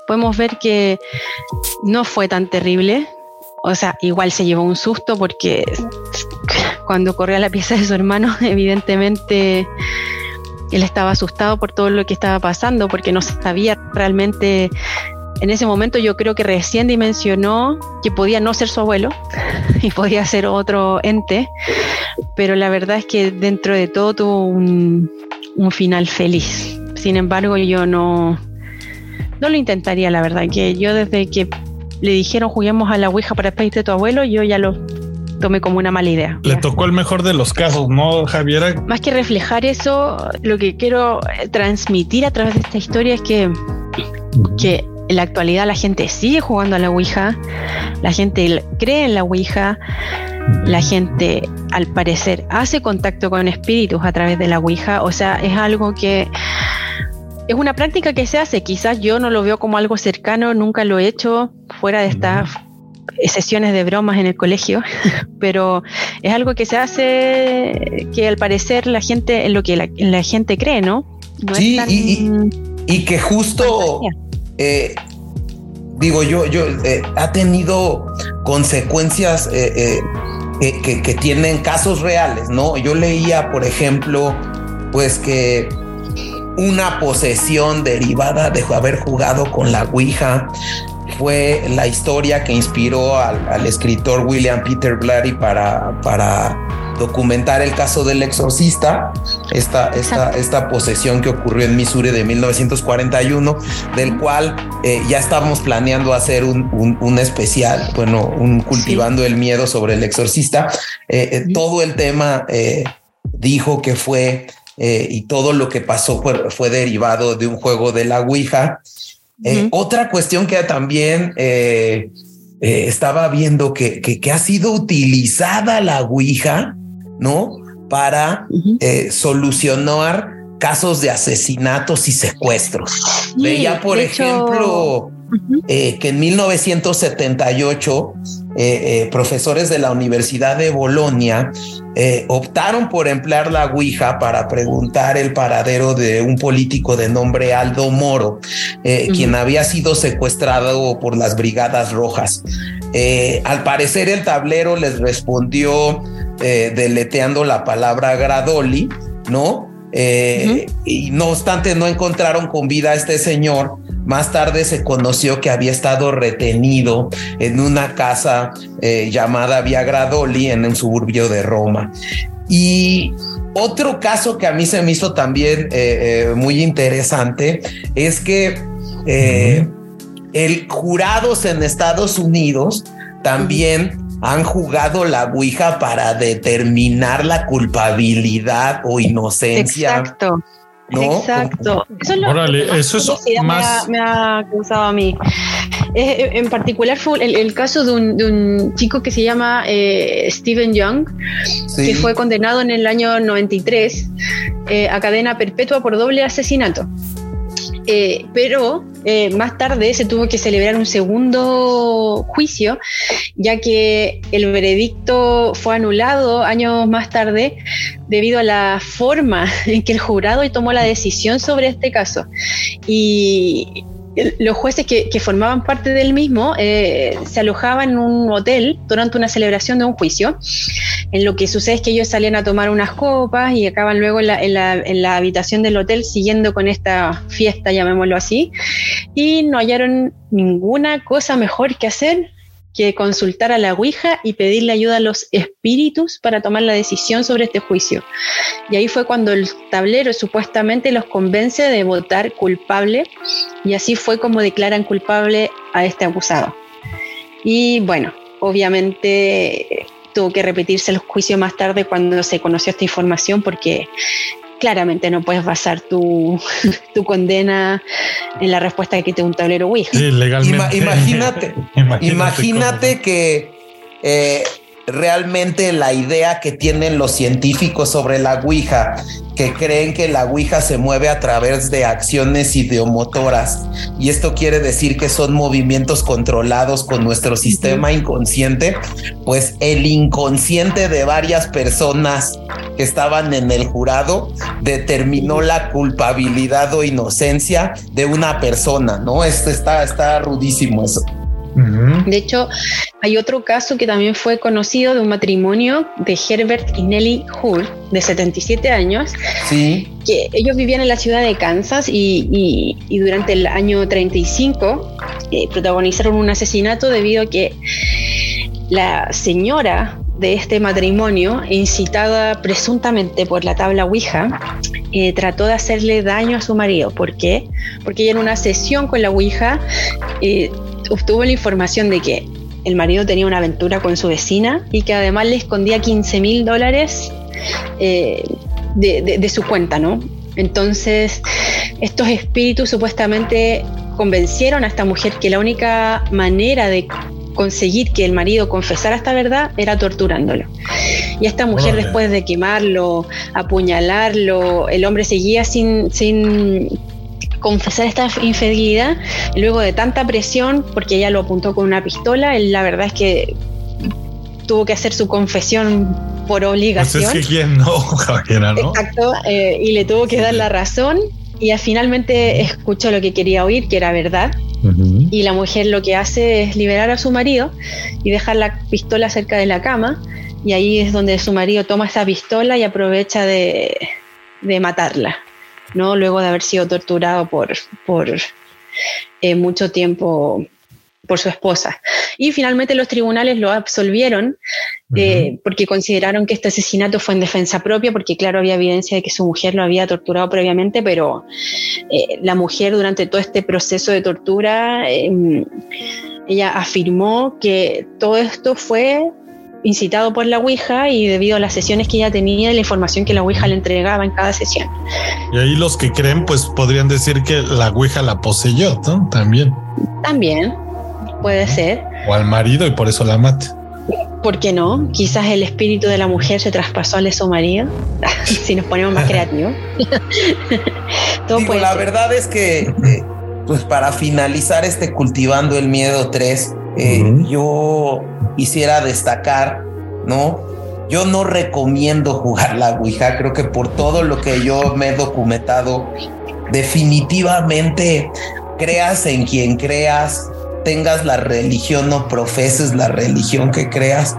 podemos ver que no fue tan terrible. O sea, igual se llevó un susto porque cuando corrió a la pieza de su hermano, evidentemente él estaba asustado por todo lo que estaba pasando, porque no sabía realmente. En ese momento yo creo que recién dimensionó que podía no ser su abuelo y podía ser otro ente, pero la verdad es que dentro de todo tuvo un, un final feliz. Sin embargo, yo no, no lo intentaría, la verdad, que yo desde que le dijeron juguemos a la Ouija para despedirte de tu abuelo, yo ya lo tomé como una mala idea. Le Ya. tocó el mejor de los casos, ¿no, Javiera? Más que reflejar eso, lo que quiero transmitir a través de esta historia es que, que en la actualidad la gente sigue jugando a la Ouija, la gente cree en la Ouija, la gente al parecer hace contacto con espíritus a través de la Ouija, o sea, es algo que es una práctica que se hace, quizás yo no lo veo como algo cercano, nunca lo he hecho fuera de estas sesiones de bromas en el colegio, pero es algo que se hace que al parecer la gente, en lo que la, la gente cree, ¿no? No es Sí, tan- y- Y que justo, eh, digo yo, yo eh, ha tenido consecuencias eh, eh, que, tienen casos reales, ¿no? Yo leía, por ejemplo, pues que una posesión derivada de haber jugado con la Ouija fue la historia que inspiró al, al escritor William Peter Blatty para, para documentar el caso del exorcista, esta, esta, esta posesión que ocurrió en Missouri de 1941, del cual eh, ya estábamos planeando hacer un, un- un especial, bueno, un cultivando el miedo sobre el exorcista. Eh, eh, todo el tema dijo que fue y todo lo que pasó fue, fue derivado de un juego de la Ouija. Otra cuestión que también eh, eh, estaba viendo que, que, que ha sido utilizada la Ouija, ¿no? Para eh, solucionar casos de asesinatos y secuestros. Sí, Veía, por hecho- ejemplo, eh, que en 1978 eh, profesores de la Universidad de Bolonia optaron por emplear la Ouija para preguntar el paradero de un político de nombre Aldo Moro, quien había sido secuestrado por las Brigadas Rojas. Al parecer el tablero les respondió eh, deleteando la palabra Gradoli, ¿no? Eh, Y no obstante no encontraron con vida a este señor. Más tarde se conoció que había estado retenido en una casa eh, llamada Via Gradoli en un suburbio de Roma. Y otro caso que a mí se me hizo también eh, muy interesante es que el jurados en Estados Unidos también han jugado la Ouija para determinar la culpabilidad o inocencia. Exacto. ¿no? Exacto. Eso es lo Órale, que más eso es curiosidad me ha- Me ha, causado a mí. Eh, en particular fue el, el caso de un, de un chico que se llama eh, Stephen Young, Sí. que fue condenado en el año 93 eh, a cadena perpetua por doble asesinato. Eh, pero eh, más tarde se tuvo que celebrar un segundo juicio, ya que el veredicto fue anulado años más tarde debido a la forma en que el jurado tomó la decisión sobre este caso. Y los jueces que, que formaban parte del mismo eh, se alojaban en un hotel durante una celebración de un juicio. En lo que sucede es que ellos salían a tomar unas copas y acaban luego en la, habitación del hotel siguiendo con esta fiesta, llamémoslo así, y no hallaron ninguna cosa mejor que hacer que consultar a la Ouija y pedirle ayuda a los espíritus para tomar la decisión sobre este juicio. Y ahí fue cuando el tablero supuestamente los convence de votar culpable y así fue como declaran culpable a este acusado. Y bueno, obviamente eh, tuvo que repetirse el juicio más tarde cuando se conoció esta información porque claramente no puedes basar tu, tu condena en la respuesta que te un tablero Ouija. Sí, legalmente. Ima- imagínate, imagínate que eh, realmente la idea que tienen los científicos sobre la Ouija, que creen que la Ouija se mueve a través de acciones ideomotoras, y esto quiere decir que son movimientos controlados con nuestro sistema inconsciente, pues el inconsciente de varias personas que estaban en el jurado determinó la culpabilidad o inocencia de una persona, ¿no? Esto está, está rudísimo eso. De hecho, hay otro caso que también fue conocido de un matrimonio de Herbert y Nellie Hull, de 77 años, Sí, que ellos vivían en la ciudad de Kansas y, y- y durante el año 35 eh, protagonizaron un asesinato debido a que la señora de este matrimonio, incitada presuntamente por la tabla Ouija, eh, trató de hacerle daño a su marido. ¿Por qué? Porque ella en una sesión con la Ouija eh, obtuvo la información de que el marido tenía una aventura con su vecina y que además le escondía 15 mil dólares eh, de, de- de su cuenta, ¿no? Entonces, estos espíritus supuestamente convencieron a esta mujer que la única manera de conseguir que el marido confesara esta verdad era torturándolo. Y esta mujer, después de quemarlo, apuñalarlo, el hombre seguía sin, sin confesar esta infidelidad. Luego de tanta presión, porque ella lo apuntó con una pistola, él la verdad es que tuvo que hacer su confesión por Pues obligación. es que quién no, Javiera, ¿no? Exacto, eh, y le tuvo que Sí, dar la razón y finalmente escuchó lo que quería oír, que era verdad, Ujú. Y la mujer lo que hace es liberar a su marido y dejar la pistola cerca de la cama, y ahí es donde su marido toma esa pistola y aprovecha de, de matarla, ¿no? Luego de haber sido torturado por, por eh, mucho tiempo por su esposa. Y finalmente los tribunales lo absolvieron eh, porque consideraron que este asesinato fue en defensa propia, porque claro, había evidencia de que su mujer lo había torturado previamente, pero eh, la mujer durante todo este proceso de tortura, eh, ella afirmó que todo esto fue incitado por la Ouija y debido a las sesiones que ella tenía y la información que la Ouija le entregaba en cada sesión. Y ahí los que creen, pues podrían decir que la Ouija la poseyó, ¿no? También. También puede ser. O al marido y por eso la mate. ¿Por qué no? Quizás el espíritu de la mujer se traspasó al de su marido, si nos ponemos más creativos. Todo Digo, puede la ser. verdad es que, eh, pues para finalizar este Cultivando el Miedo 3, eh, yo quisiera destacar, ¿no? Yo no recomiendo jugar la Ouija, creo que por todo lo que yo me he documentado, definitivamente creas en quien creas, tengas la religión o profeses la religión que creas,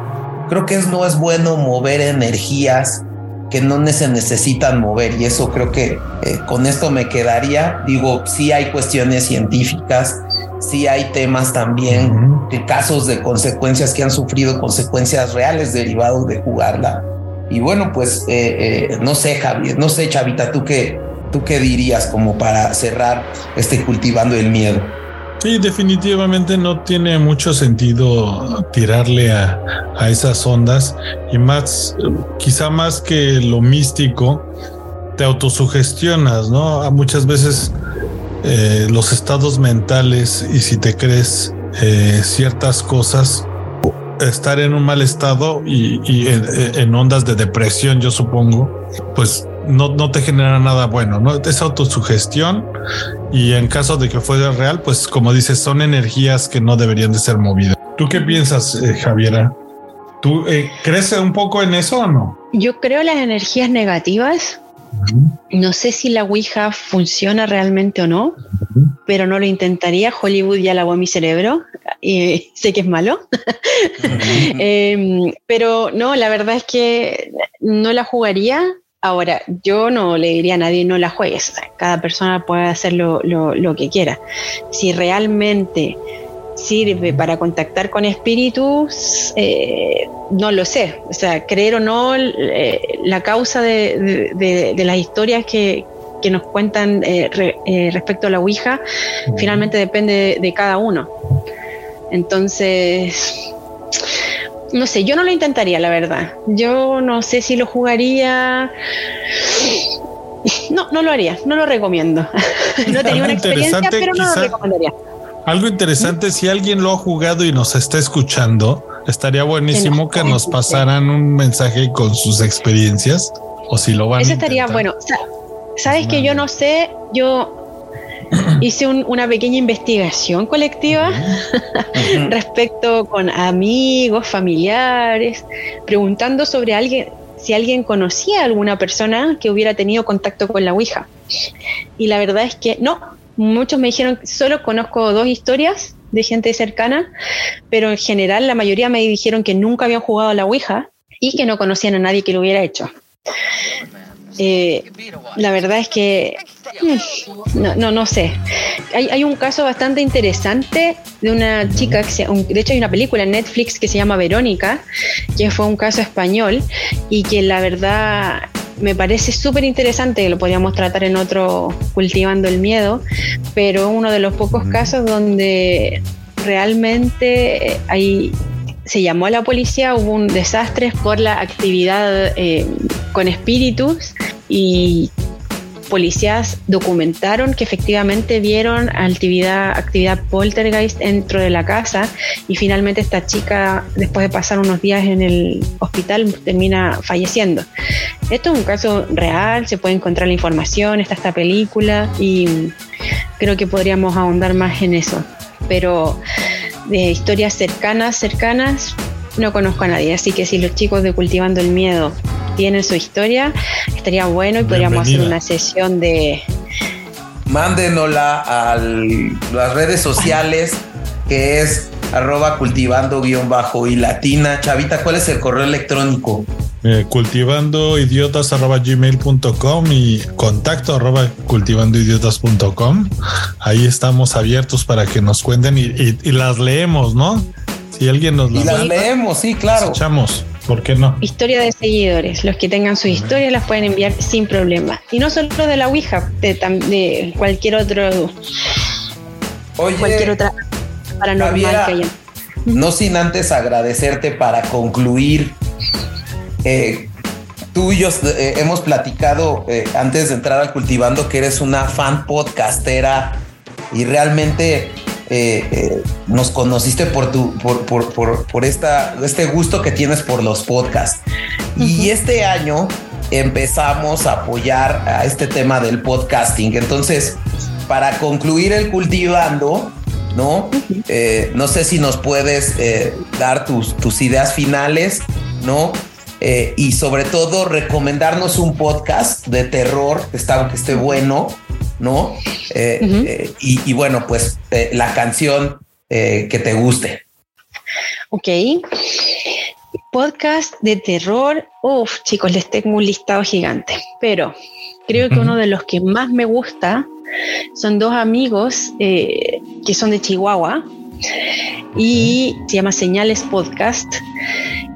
creo que no es bueno mover energías que no se necesitan mover y eso creo que eh, con esto me quedaría. Digo, sí hay cuestiones científicas, sí hay temas también de casos de consecuencias que han sufrido consecuencias reales derivados de jugarla. Y bueno, pues eh, eh, no sé, Javier, no sé, Chavita, tú qué, tú qué dirías como para cerrar este cultivando el miedo. Sí, definitivamente no tiene mucho sentido tirarle a, a esas ondas y más, quizá más que lo místico, te autosugestionas, ¿no? Muchas veces eh, los estados mentales y si te crees eh, ciertas cosas, estar en un mal estado y, y en, en ondas de depresión, yo supongo, pues no, no te genera nada bueno, ¿no? Es autosugestión y en caso de que fuera real, pues como dices, son energías que no deberían de ser movidas. ¿Tú qué piensas, eh, Javiera? ¿Tú eh, crees un poco en eso o no? Yo creo las energías negativas. No sé si la Ouija funciona realmente o no, pero no lo intentaría. Hollywood ya lavó mi cerebro y sé que es malo. Eh, pero no, la verdad es que no la jugaría. Ahora, yo no le diría a nadie no la juegues. Cada persona puede hacer lo, lo- lo que quiera. Si realmente sirve para contactar con espíritus, eh, no lo sé. O sea, creer o no, eh, la causa de, de- las historias que, que nos cuentan eh, re- respecto a la Ouija, finalmente depende de, de cada uno. Entonces, no sé, yo no lo intentaría, la verdad. Yo no sé si lo jugaría. No, no lo haría, no lo recomiendo. no tenía una experiencia, pero no lo recomendaría. Algo interesante, si alguien lo ha jugado y nos está escuchando, estaría buenísimo que nos pasaran un mensaje con sus experiencias o si lo van Eso estaría bueno. Sabes que yo no sé, yo hice una pequeña investigación colectiva respecto con amigos, familiares, preguntando sobre alguien, si alguien conocía a alguna persona que hubiera tenido contacto con la Ouija. Y la verdad es que no, muchos me dijeron, solo conozco dos historias de gente cercana, pero en general la mayoría me dijeron que nunca habían jugado a la Ouija y que no conocían a nadie que lo hubiera hecho. Eh, la verdad es que mm, no, no, no sé. Hay, hay, un caso bastante interesante de una chica, que se, de hecho hay una película en Netflix que se llama Verónica, que fue un caso español y que la verdad me parece súper interesante, que lo podríamos tratar en otro Cultivando el Miedo, pero uno de los pocos casos donde realmente hay se llamó a la policía, hubo un desastre por la actividad eh, con espíritus y policías documentaron que efectivamente vieron actividad, actividad poltergeist dentro de la casa y finalmente esta chica, después de pasar unos días en el hospital, termina falleciendo. Esto es un caso real, se puede encontrar la información, está esta película y creo que podríamos ahondar más en eso. Pero de historias cercanas, cercanas, no conozco a nadie. Así que si los chicos de Cultivando el Miedo tienen su historia, estaría bueno y podríamos hacer una sesión de... Mándenosla a las redes sociales, que es arroba cultivando guion bajo y latina. Chavita, ¿cuál es el correo electrónico? Eh, cultivando idiotas arroba gmail.com y contacto arroba cultivando idiotas.com. Ahí estamos abiertos para que nos cuenten y, las leemos, ¿no? Si alguien nos las, y las leemos, sí, claro. Escuchamos. ¿Por qué no? Historia de seguidores. Los que tengan su historia las pueden enviar sin problema. Y no solo de la Ouija, de, cualquier otro. Oye, cualquier otra paranormal que haya. No sin antes agradecerte para concluir. Eh, tú y yo eh, hemos platicado eh, antes de entrar al cultivando que eres una fan podcastera y realmente nos conociste por tu, por, por, por, esta, este gusto que tienes por los podcasts. Y este año empezamos a apoyar a este tema del podcasting. Entonces, para concluir el cultivando, ¿no? Eh, no sé si nos puedes dar tus, tus ideas finales, ¿no? Y sobre todo recomendarnos un podcast de terror que, está, que esté bueno, ¿no? Eh, eh, y, bueno, pues eh, la canción que te guste. Ok. Podcast de terror. Uf, chicos, les tengo un listado gigante. Pero creo que uno de los que más me gusta son dos amigos que son de Chihuahua y se llama Señales Podcast.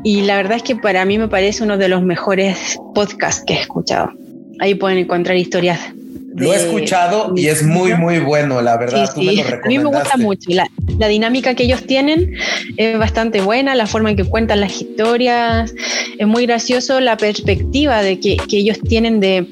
Y la verdad es que para mí me parece uno de los mejores podcasts que he escuchado. Ahí pueden encontrar historias lo he escuchado y es muy, muy bueno, la verdad. a mí me gusta mucho. La, dinámica que ellos tienen es bastante buena, la forma en que cuentan las historias. Es muy gracioso la perspectiva de que, ellos tienen de,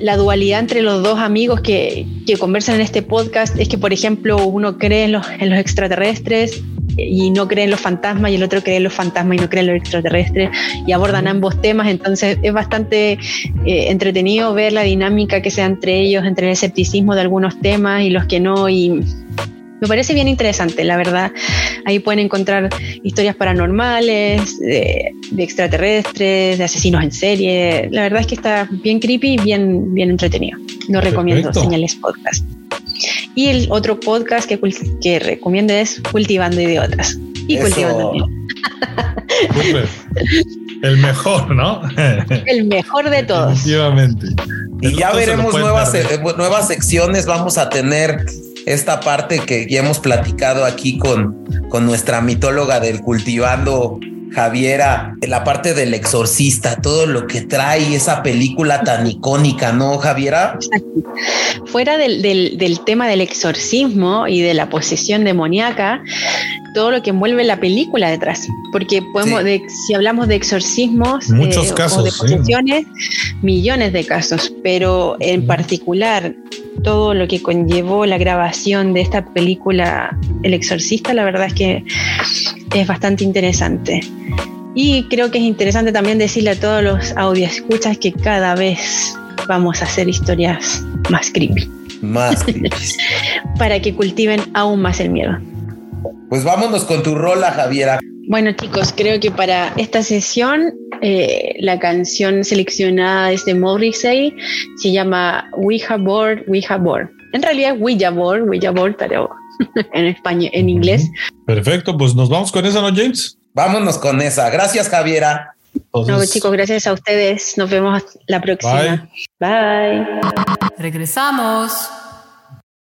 la dualidad entre los dos amigos que, conversan en este podcast. Es que, por ejemplo, uno cree en los, en los extraterrestres y no creen los fantasmas y el otro cree en los fantasmas y no cree en los extraterrestres y abordan ambos temas, entonces es bastante eh, entretenido ver la dinámica que se da entre ellos, entre el escepticismo de algunos temas y los que no y me parece bien interesante, la verdad. Ahí pueden encontrar historias paranormales, de, extraterrestres, de asesinos en serie. La verdad es que está bien creepy y bien, bien entretenido. Lo recomiendo, Señales Podcast. Y el otro podcast que, que recomiendo es Cultivando Idiotas. Y Cultivando El mejor, ¿no? el mejor de todos. Efectivamente. Y ya veremos nuevas, eh, nuevas secciones. Vamos a tener esta parte que ya hemos platicado aquí con, con nuestra mitóloga del cultivando Javiera, la parte del exorcista, todo lo que trae esa película tan icónica, ¿no, Javiera? Fuera del, del, del tema del exorcismo y de la posesión demoníaca, todo lo que envuelve la película detrás. Porque podemos, Sí. de- si hablamos de exorcismos Muchos o casos, de sí. posesiones, millones de casos, pero en particular todo lo que conllevó la grabación de esta película El Exorcista, la verdad es que es bastante interesante. Y creo que es interesante también decirle a todos los audioscuchas que cada vez vamos a hacer historias más creepy, Más creepies. para que cultiven aún más el miedo. Pues vámonos con tu rola, Javiera. Bueno chicos, creo que para esta sesión eh, la canción seleccionada es de Morrissey, se llama We Have Board, We Have Board. En realidad es Ouija Board, Ouija Board, pero en español, en inglés. Perfecto, pues nos vamos con esa, ¿no, James? Vámonos con esa. Gracias, Javiera. No, chicos, gracias a ustedes. Nos vemos la próxima. Bye. Regresamos.